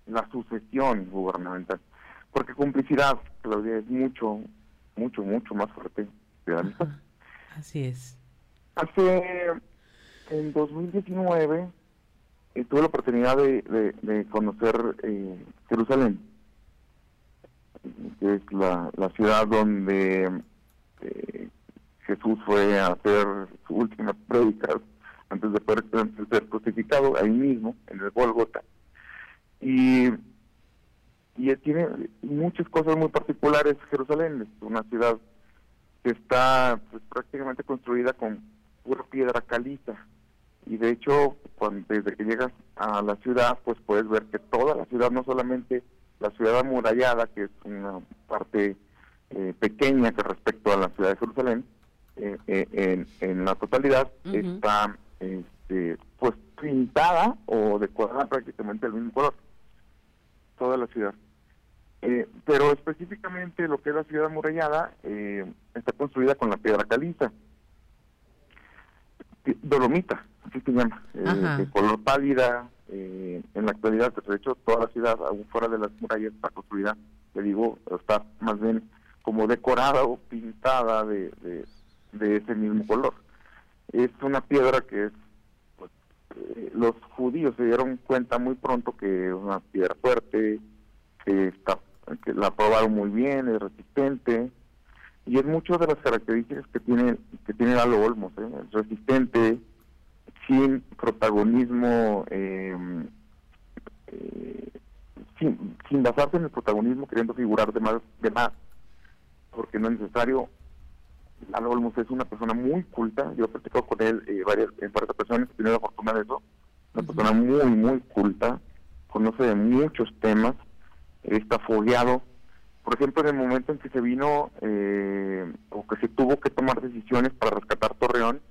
la sucesión gubernamental. Porque complicidad, Claudia, es mucho, mucho, mucho más fuerte que la amistad. Así es. Hace, en 2019, eh, tuve la oportunidad de, de, conocer Jerusalén, que es la, la ciudad donde Jesús fue a hacer su última prédica antes de poder ser crucificado ahí mismo, en el Golgota. Y, y tiene muchas cosas muy particulares Jerusalén, es una ciudad que está pues, prácticamente construida con pura piedra caliza. Y de hecho, cuando, desde que llegas a la ciudad, pues puedes ver que toda la ciudad, no solamente la ciudad amurallada, que es una parte eh, pequeña que respecto a la ciudad de Jerusalén, eh, eh, en, la totalidad está este, pues pintada o decorada prácticamente del mismo color. Toda la ciudad. Eh, pero específicamente lo que es la ciudad amurallada está construida con la piedra caliza dolomita así se llama de color pálida en la actualidad de hecho toda la ciudad aún fuera de las murallas está construida le digo está más bien como decorada o pintada de de ese mismo color. Es una piedra que es, pues, eh, los judíos se dieron cuenta muy pronto que es una piedra fuerte, que está que la probaron muy bien, es resistente y es muchas de las características que tiene que tiene Lalo Olmos, ¿eh? es resistente, sin protagonismo, em, eh, sin, sin basarse en el protagonismo queriendo figurar de más, de más, porque no es necesario Lalo Olmos es una persona muy culta, yo he platicado con él eh, varias, en varias ocasiones, he tenido la fortuna de eso, una persona muy, muy culta, conoce de muchos temas, está fogueado. Por ejemplo, en el momento en que se vino eh, o que se tuvo que tomar decisiones para rescatar Torreón,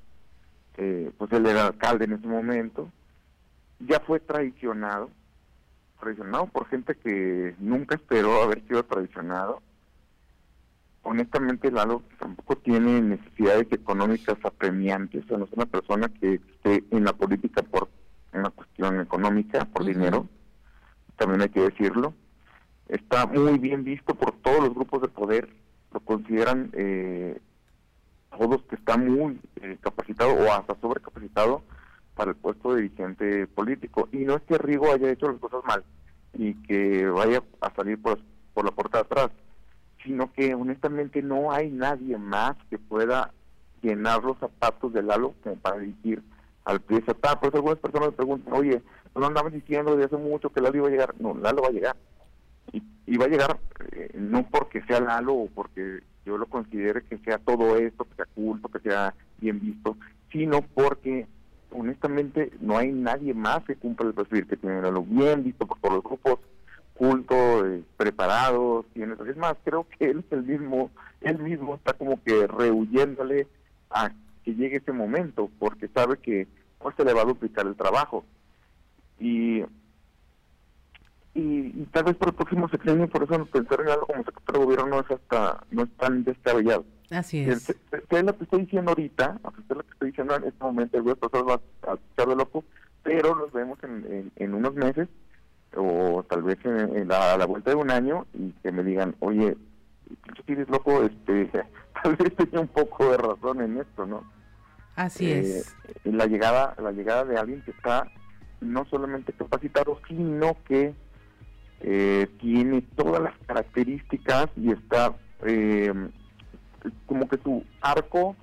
eh, pues él era alcalde en ese momento, ya fue traicionado, traicionado por gente que nunca esperó haber sido traicionado honestamente Lalo tampoco tiene necesidades económicas apremiantes, o sea, no es una persona que esté en la política por una cuestión económica, por dinero, también hay que decirlo. Está muy bien visto por todos los grupos de poder, lo consideran eh, todos que está muy eh, capacitado o hasta sobrecapacitado para el puesto de dirigente político. Y no es que Rigo haya hecho las cosas mal y que vaya a salir por, por la puerta de atrás, sino que honestamente no hay nadie más que pueda llenar los zapatos de Lalo como para dirigir al PRI estatal. Por eso algunas personas me preguntan, oye, no andamos diciendo desde hace mucho que Lalo iba a llegar. No, Lalo va a llegar. Y, va a llegar eh, no porque sea Lalo o porque yo lo considere que sea todo esto, que sea culto, que sea bien visto, sino porque honestamente no hay nadie más que cumpla el perfil que tiene Lalo bien visto por todos los grupos, culto, eh, preparados, tiene, es más, creo que él mismo, él mismo está como que rehuyéndole a que llegue ese momento, porque sabe que pues, se le va a duplicar el trabajo. Y, y, tal vez por el próximo sexenio, por eso pensar en algo como secretario de gobierno no es hasta, no es tan descabellado. Así es. ¿Qué es lo que estoy diciendo ahorita? es lo que estoy diciendo en este momento, el profesor va a escuchar de loco, pero nos vemos en, en, unos meses o tal vez en, la, a la vuelta de un año y que me digan, oye, tú tienes loco, este, (laughs) tal vez tenía un poco de razón en esto, ¿no? Así eh, es. La llegada, la llegada de alguien que está no solamente capacitado, sino que eh, tiene todas las características y está eh, como que su arco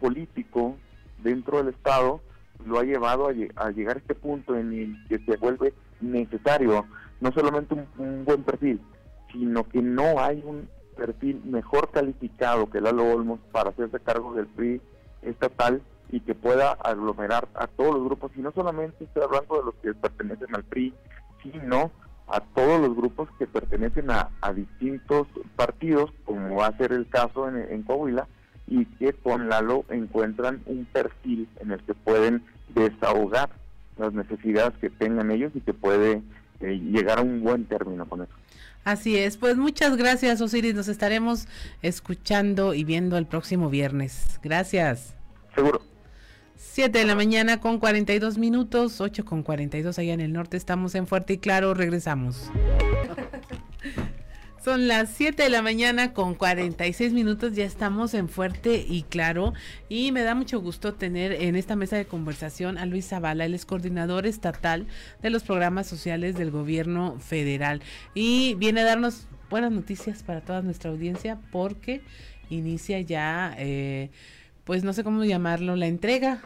político dentro del Estado lo ha llevado a, llegar a este punto en el que se vuelve necesario no solamente un, buen perfil, sino que no hay un perfil mejor calificado que Lalo Olmos para hacerse cargo del PRI estatal y que pueda aglomerar a todos los grupos, y no solamente estoy hablando de los que pertenecen al PRI, sino a todos los grupos que pertenecen a, distintos partidos, como va a ser el caso en, Coahuila, y que con Lalo encuentran un perfil en el que pueden desahogar las necesidades que tengan ellos y que puede eh, llegar a un buen término con eso. Así es, pues muchas gracias Osiris, nos estaremos escuchando y viendo el próximo viernes. Gracias. Seguro. 7 de la mañana con 42 minutos, 8 con 42 allá en el norte, estamos en Fuerte y Claro, regresamos. (laughs) Son las 7 de la mañana con 46 minutos, ya estamos en Fuerte y Claro. Y me da mucho gusto tener en esta mesa de conversación a Luis Zavala, él es coordinador estatal de los programas sociales del gobierno federal. Y viene a darnos buenas noticias para toda nuestra audiencia porque inicia ya, eh, pues no sé cómo llamarlo, la entrega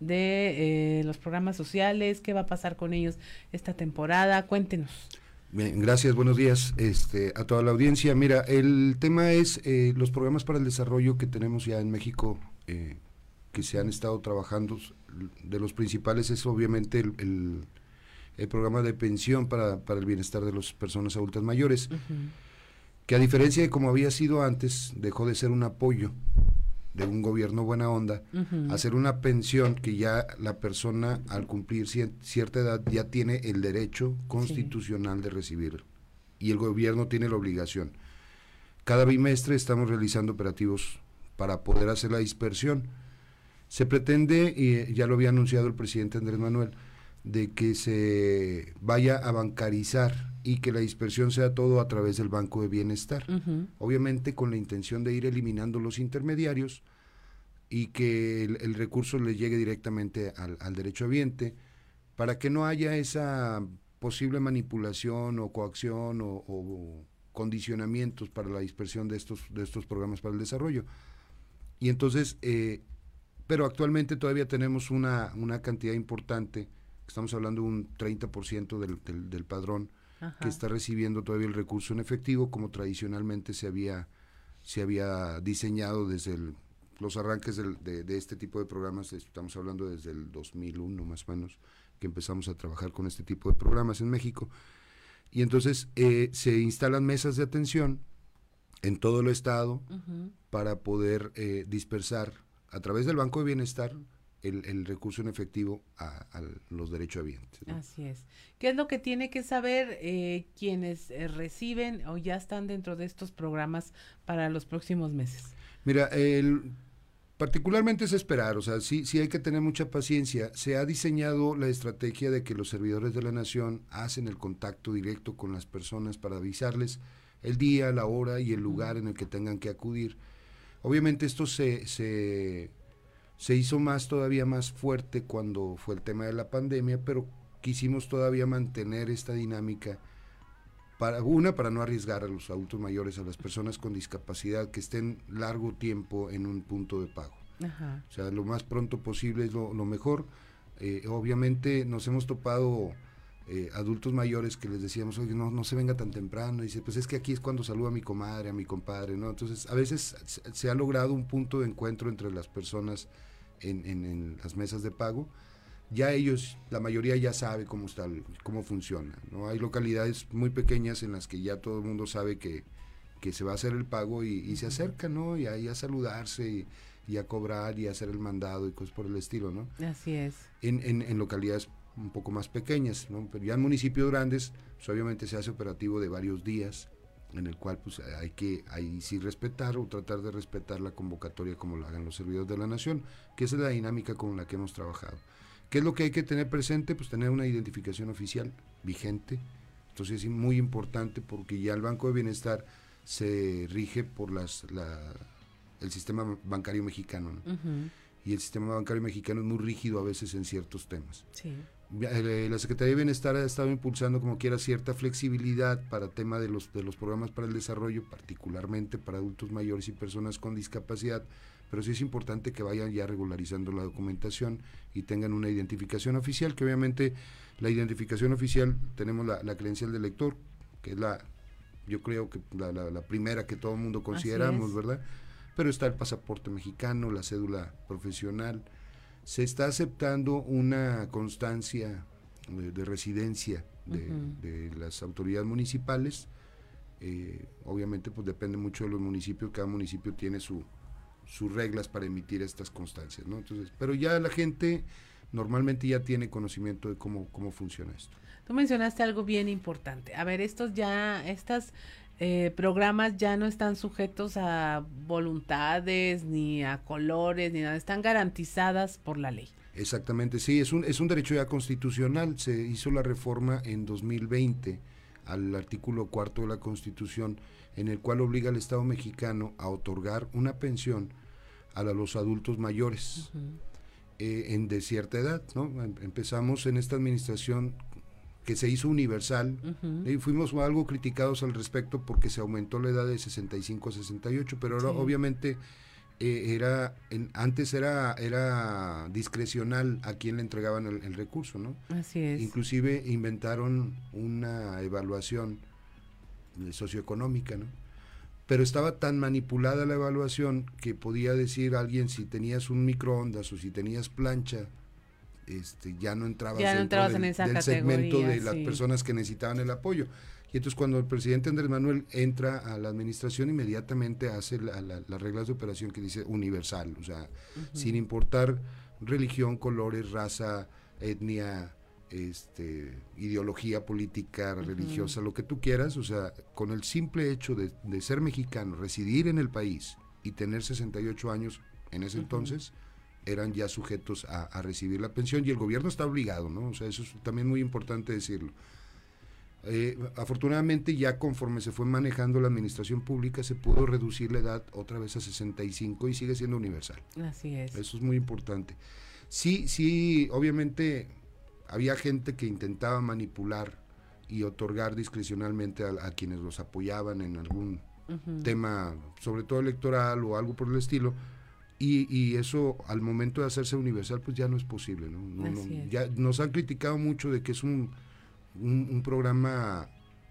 de eh, los programas sociales, qué va a pasar con ellos esta temporada, cuéntenos. Bien, gracias, buenos días este, a toda la audiencia. Mira, el tema es eh, los programas para el desarrollo que tenemos ya en México, eh, que se han estado trabajando. De los principales es obviamente el, el, programa de pensión para, para, el bienestar de las personas adultas mayores, que a diferencia de como había sido antes, dejó de ser un apoyo de un gobierno buena onda, hacer una pensión que ya la persona al cumplir cierta edad ya tiene el derecho constitucional de recibir y el gobierno tiene la obligación. Cada bimestre estamos realizando operativos para poder hacer la dispersión. Se pretende, y ya lo había anunciado el presidente Andrés Manuel, de que se vaya a bancarizar y que la dispersión sea todo a través del Banco de Bienestar. Obviamente con la intención de ir eliminando los intermediarios y que el, recurso le llegue directamente al, al derecho habiente para que no haya esa posible manipulación o coacción o, condicionamientos para la dispersión de estos, de estos programas para el desarrollo. Y entonces, eh, pero actualmente todavía tenemos una, una cantidad importante, estamos hablando de un 30% del, del, del padrón, que está recibiendo todavía el recurso en efectivo como tradicionalmente se había, se había diseñado desde los arranques de, de, este tipo de programas, estamos hablando desde el 2001 más o menos, que empezamos a trabajar con este tipo de programas en México. Y entonces eh, se instalan mesas de atención en todo el estado para poder eh, dispersar a través del Banco de Bienestar el, recurso en efectivo a, los derechohabientes. Así es. ¿Qué es lo que tiene que saber eh, quienes eh, reciben o ya están dentro de estos programas para los próximos meses? Mira, el, particularmente es esperar, o sea, sí, sí hay que tener mucha paciencia. Se ha diseñado la estrategia de que los servidores de la nación hacen el contacto directo con las personas para avisarles el día, la hora y el lugar en el que tengan que acudir. Obviamente esto se, se se hizo más todavía más fuerte cuando fue el tema de la pandemia, pero quisimos todavía mantener esta dinámica para una para no arriesgar a los adultos mayores, a las personas con discapacidad que estén largo tiempo en un punto de pago. O sea, lo más pronto posible es lo, mejor. Eh, obviamente nos hemos topado eh, adultos mayores que les decíamos, oye, no, no se venga tan temprano. Y dice, pues es que aquí es cuando saluda a mi comadre, a mi compadre, ¿no? Entonces, a veces se ha logrado un punto de encuentro entre las personas en, las mesas de pago, ya ellos, la mayoría ya sabe cómo está, cómo funciona. ¿no? Hay localidades muy pequeñas en las que ya todo el mundo sabe que, que se va a hacer el pago y, se acerca, ¿no? Y ahí a saludarse y, a cobrar y a hacer el mandado y cosas por el estilo, ¿no? Así es. En, en, en localidades un poco más pequeñas, ¿no? Pero ya en municipios grandes, pues obviamente se hace operativo de varios días en el cual pues hay que ahí sí respetar o tratar de respetar la convocatoria como lo hagan los servidores de la nación, que esa es la dinámica con la que hemos trabajado. ¿Qué es lo que hay que tener presente? Pues tener una identificación oficial vigente. Entonces es muy importante porque ya el Banco de Bienestar se rige por las el sistema bancario mexicano. Y el sistema bancario mexicano es muy rígido a veces en ciertos temas. Sí. Eh, la Secretaría de Bienestar ha estado impulsando como quiera cierta flexibilidad para tema de los, de los programas para el desarrollo, particularmente para adultos mayores y personas con discapacidad, pero sí es importante que vayan ya regularizando la documentación y tengan una identificación oficial, que obviamente la identificación oficial tenemos la, la credencial del lector, que es la, yo creo que la, la, primera que todo el mundo consideramos, ¿verdad? Pero está el pasaporte mexicano, la cédula profesional, se está aceptando una constancia de, residencia de, las autoridades municipales. Eh, obviamente, pues depende mucho de los municipios, cada municipio tiene su, sus reglas para emitir estas constancias, ¿no? Entonces, pero ya la gente normalmente ya tiene conocimiento de cómo, cómo funciona esto. Tú mencionaste algo bien importante. A ver, estos ya, estas eh, programas ya no están sujetos a voluntades, ni a colores, ni nada, están garantizadas por la ley. Exactamente, sí, es un, es un derecho ya constitucional. Se hizo la reforma en 2020 al artículo cuarto de la Constitución, en el cual obliga al Estado mexicano a otorgar una pensión a los adultos mayores eh, en de cierta edad. ¿no? Em, empezamos en esta administración que se hizo universal y fuimos algo criticados al respecto porque se aumentó la edad de 65 a 68, pero ahora obviamente eh, era en, antes era era discrecional a quién le entregaban el, recurso, ¿no? Así es. Inclusive inventaron una evaluación socioeconómica, ¿no? Pero estaba tan manipulada la evaluación que podía decir alguien si tenías un microondas o si tenías plancha este, ya no entrabas, en esa del segmento de las personas que necesitaban el apoyo. Y entonces cuando el presidente Andrés Manuel entra a la administración, inmediatamente hace las reglas de operación que dice universal, o sea, sin importar religión, colores, raza, etnia, este, ideología política, religiosa, lo que tú quieras, o sea, con el simple hecho de, ser mexicano, residir en el país y tener 68 años en ese entonces, eran ya sujetos a, recibir la pensión y el gobierno está obligado, ¿no? O sea, eso es también muy importante decirlo. Eh, afortunadamente ya conforme se fue manejando la administración pública se pudo reducir la edad otra vez a 65 y sigue siendo universal. Así es. Eso es muy importante. Sí, sí, obviamente había gente que intentaba manipular y otorgar discrecionalmente a, quienes los apoyaban en algún tema, sobre todo electoral o algo por el estilo, y, eso al momento de hacerse universal pues ya no es posible. ¿no? Ya nos han criticado mucho de que es un, un, programa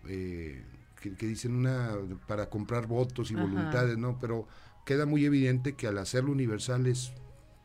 eh, que, dicen una para comprar votos y voluntades, ¿no? Pero queda muy evidente que al hacerlo universal es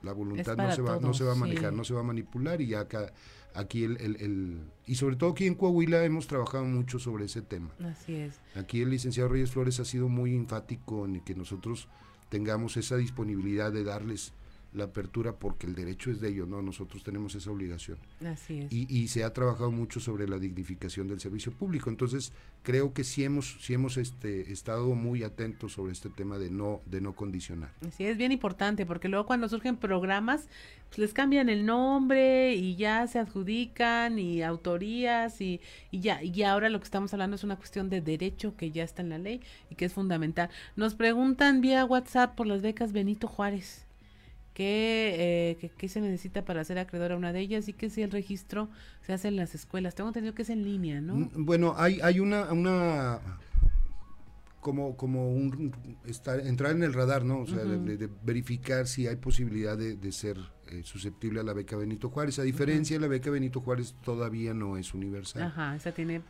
la voluntad no se va no se va a manejar, no se va a manipular y acá aquí el, el, el, y sobre todo aquí en Coahuila hemos trabajado mucho sobre ese tema. Así es. Aquí el licenciado Reyes Flores ha sido muy enfático en que nosotros tengamos esa disponibilidad de darles la apertura porque el derecho es de ellos, ¿no? Nosotros tenemos esa obligación. Así es. Y, y se ha trabajado mucho sobre la dignificación del servicio público. Entonces, creo que sí hemos, sí hemos este, estado muy atentos sobre este tema de no, de no condicionar. Sí, es bien importante porque luego cuando surgen programas, pues les cambian el nombre y ya se adjudican y autorías y, y ya, y ahora lo que estamos hablando es una cuestión de derecho que ya está en la ley y que es fundamental. Nos preguntan vía WhatsApp por las becas Benito Juárez. ¿Qué, eh, qué, se necesita para ser acreedor a una de ellas y que si el registro se hace en las escuelas. Tengo entendido que es en línea, ¿no? Mm, bueno, hay, hay una, una como, como un estar, entrar en el radar, ¿no? O sea, de, verificar si hay posibilidad de, ser eh, susceptible a la beca Benito Juárez. A diferencia, la beca Benito Juárez todavía no es universal. Ajá, esa tiene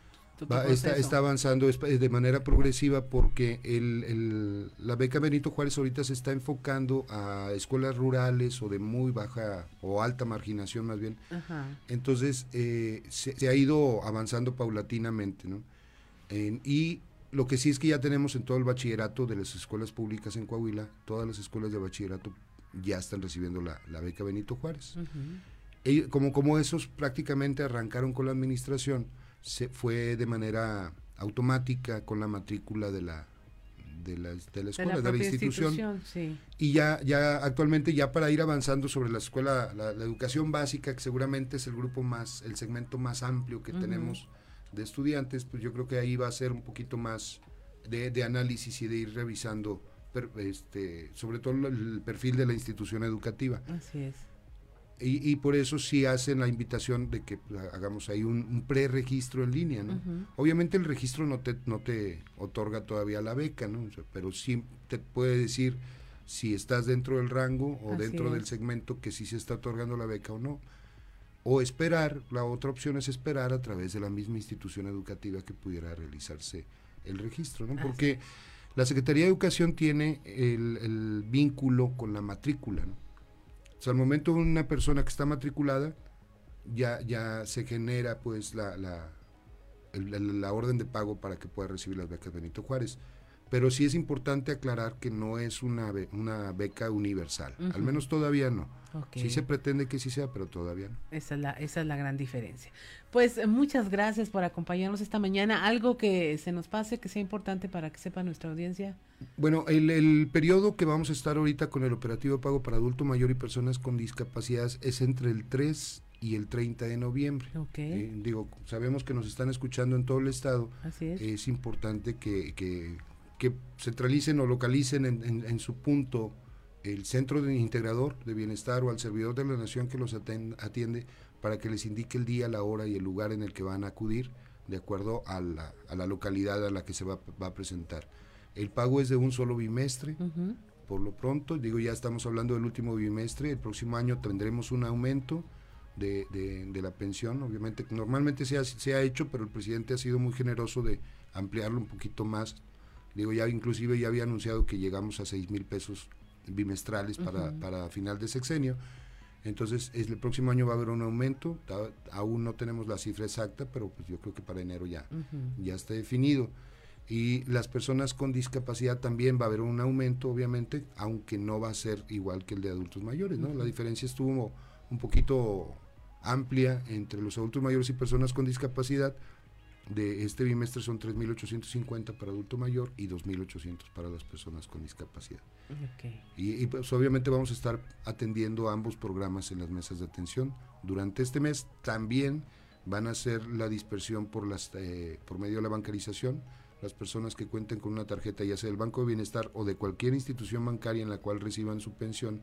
está, está, avanzando de manera progresiva porque el, la beca Benito Juárez ahorita se está enfocando a escuelas rurales o de muy baja o alta marginación más bien. Entonces eh, se, ha ido avanzando paulatinamente. ¿no? y lo que sí es que ya tenemos en todo el bachillerato de las escuelas públicas en Coahuila, todas las escuelas de bachillerato ya están recibiendo la, beca Benito Juárez. como, como esos prácticamente arrancaron con la administración, se fue de manera automática con la matrícula de la de la, de la escuela, de la, institución, y ya ya actualmente ya para ir avanzando sobre la escuela, la, educación básica, que seguramente es el grupo más, el segmento más amplio que tenemos de estudiantes, pues yo creo que ahí va a ser un poquito más de, de análisis y de ir revisando este, sobre todo el perfil de la institución educativa. Así es. Y, por eso sí hacen la invitación de que hagamos ahí un, pre-registro en línea, ¿no? Obviamente el registro no te, no te otorga todavía la beca, ¿no? pero sí te puede decir si estás dentro del rango o dentro del segmento que sí se está otorgando la beca o no. O esperar, la otra opción es esperar a través de la misma institución educativa que pudiera realizarse el registro, ¿no? Porque la Secretaría de Educación tiene el, el vínculo con la matrícula, ¿no? O sea, al momento una persona que está matriculada, ya, ya se genera pues la, la, la orden de pago para que pueda recibir las becas Benito Juárez. Pero sí es importante aclarar que no es una, una beca universal, al menos todavía no. Sí se pretende que sí sea, pero todavía no. Esa es, la, esa es la gran diferencia. Pues eh, muchas gracias por acompañarnos esta mañana. ¿Algo que se nos pase que sea importante para que sepa nuestra audiencia? Bueno, el, el periodo que vamos a estar ahorita con el operativo pago para adulto mayor y personas con discapacidades es entre el 3 y el 30 de noviembre. Okay. digo, sabemos que nos están escuchando en todo el estado. Así es. Es importante que, que que centralicen o localicen en, su punto el centro de integrador de bienestar o al servidor de la nación que los atiende para que les indique el día, la hora y el lugar en el que van a acudir de acuerdo a la, a la localidad a la que se va, a presentar. El pago es de un solo bimestre, por lo pronto, digo ya estamos hablando del último bimestre, el próximo año tendremos un aumento de, de, la pensión, obviamente. Normalmente se ha, se ha hecho, pero el presidente ha sido muy generoso de ampliarlo un poquito más Digo, ya inclusive ya había anunciado que llegamos a 6 mil pesos bimestrales para, para final de sexenio. Entonces, el próximo año va a haber un aumento, aún no tenemos la cifra exacta, pero pues yo creo que para enero ya, ya está definido. Y las personas con discapacidad también va a haber un aumento, obviamente, aunque no va a ser igual que el de adultos mayores, ¿no? La diferencia estuvo un poquito amplia entre los adultos mayores y personas con discapacidad, de este bimestre son 3.850 para adulto mayor y 2.800 para las personas con discapacidad. Y, pues obviamente vamos a estar atendiendo ambos programas en las mesas de atención. Durante este mes también van a ser la dispersión por, las, eh, por medio de la bancarización las personas que cuenten con una tarjeta, ya sea del Banco de Bienestar o de cualquier institución bancaria en la cual reciban su pensión,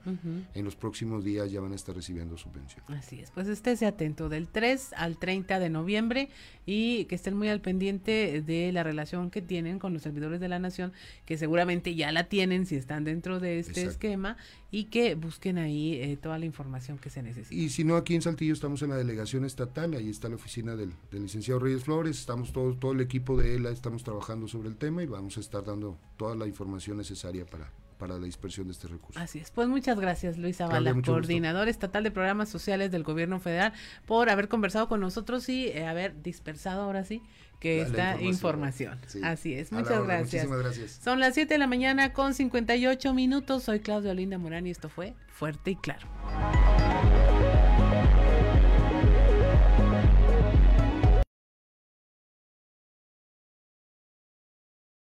en los próximos días ya van a estar recibiendo su pensión. Así es, pues estése atento del 3 al 30 de noviembre y que estén muy al pendiente de la relación que tienen con los servidores de la nación, que seguramente ya la tienen si están dentro de este esquema y que busquen ahí eh, toda la información que se necesita. Y si no, aquí en Saltillo estamos en la delegación estatal, ahí está la oficina del, licenciado Reyes Flores, estamos todo, todo el equipo de ELA, estamos trabajando sobre el tema y vamos a estar dando toda la información necesaria para, para la dispersión de este recurso. Así es. Pues muchas gracias, Luis Zavala, coordinador estatal de programas sociales del gobierno federal, por haber conversado con nosotros y eh, haber dispersado ahora sí que esta información. Así es. Muchas gracias. gracias. Son las 7 de la mañana con 58 minutos. Soy Claudia Olinda Morán y esto fue Fuerte y Claro.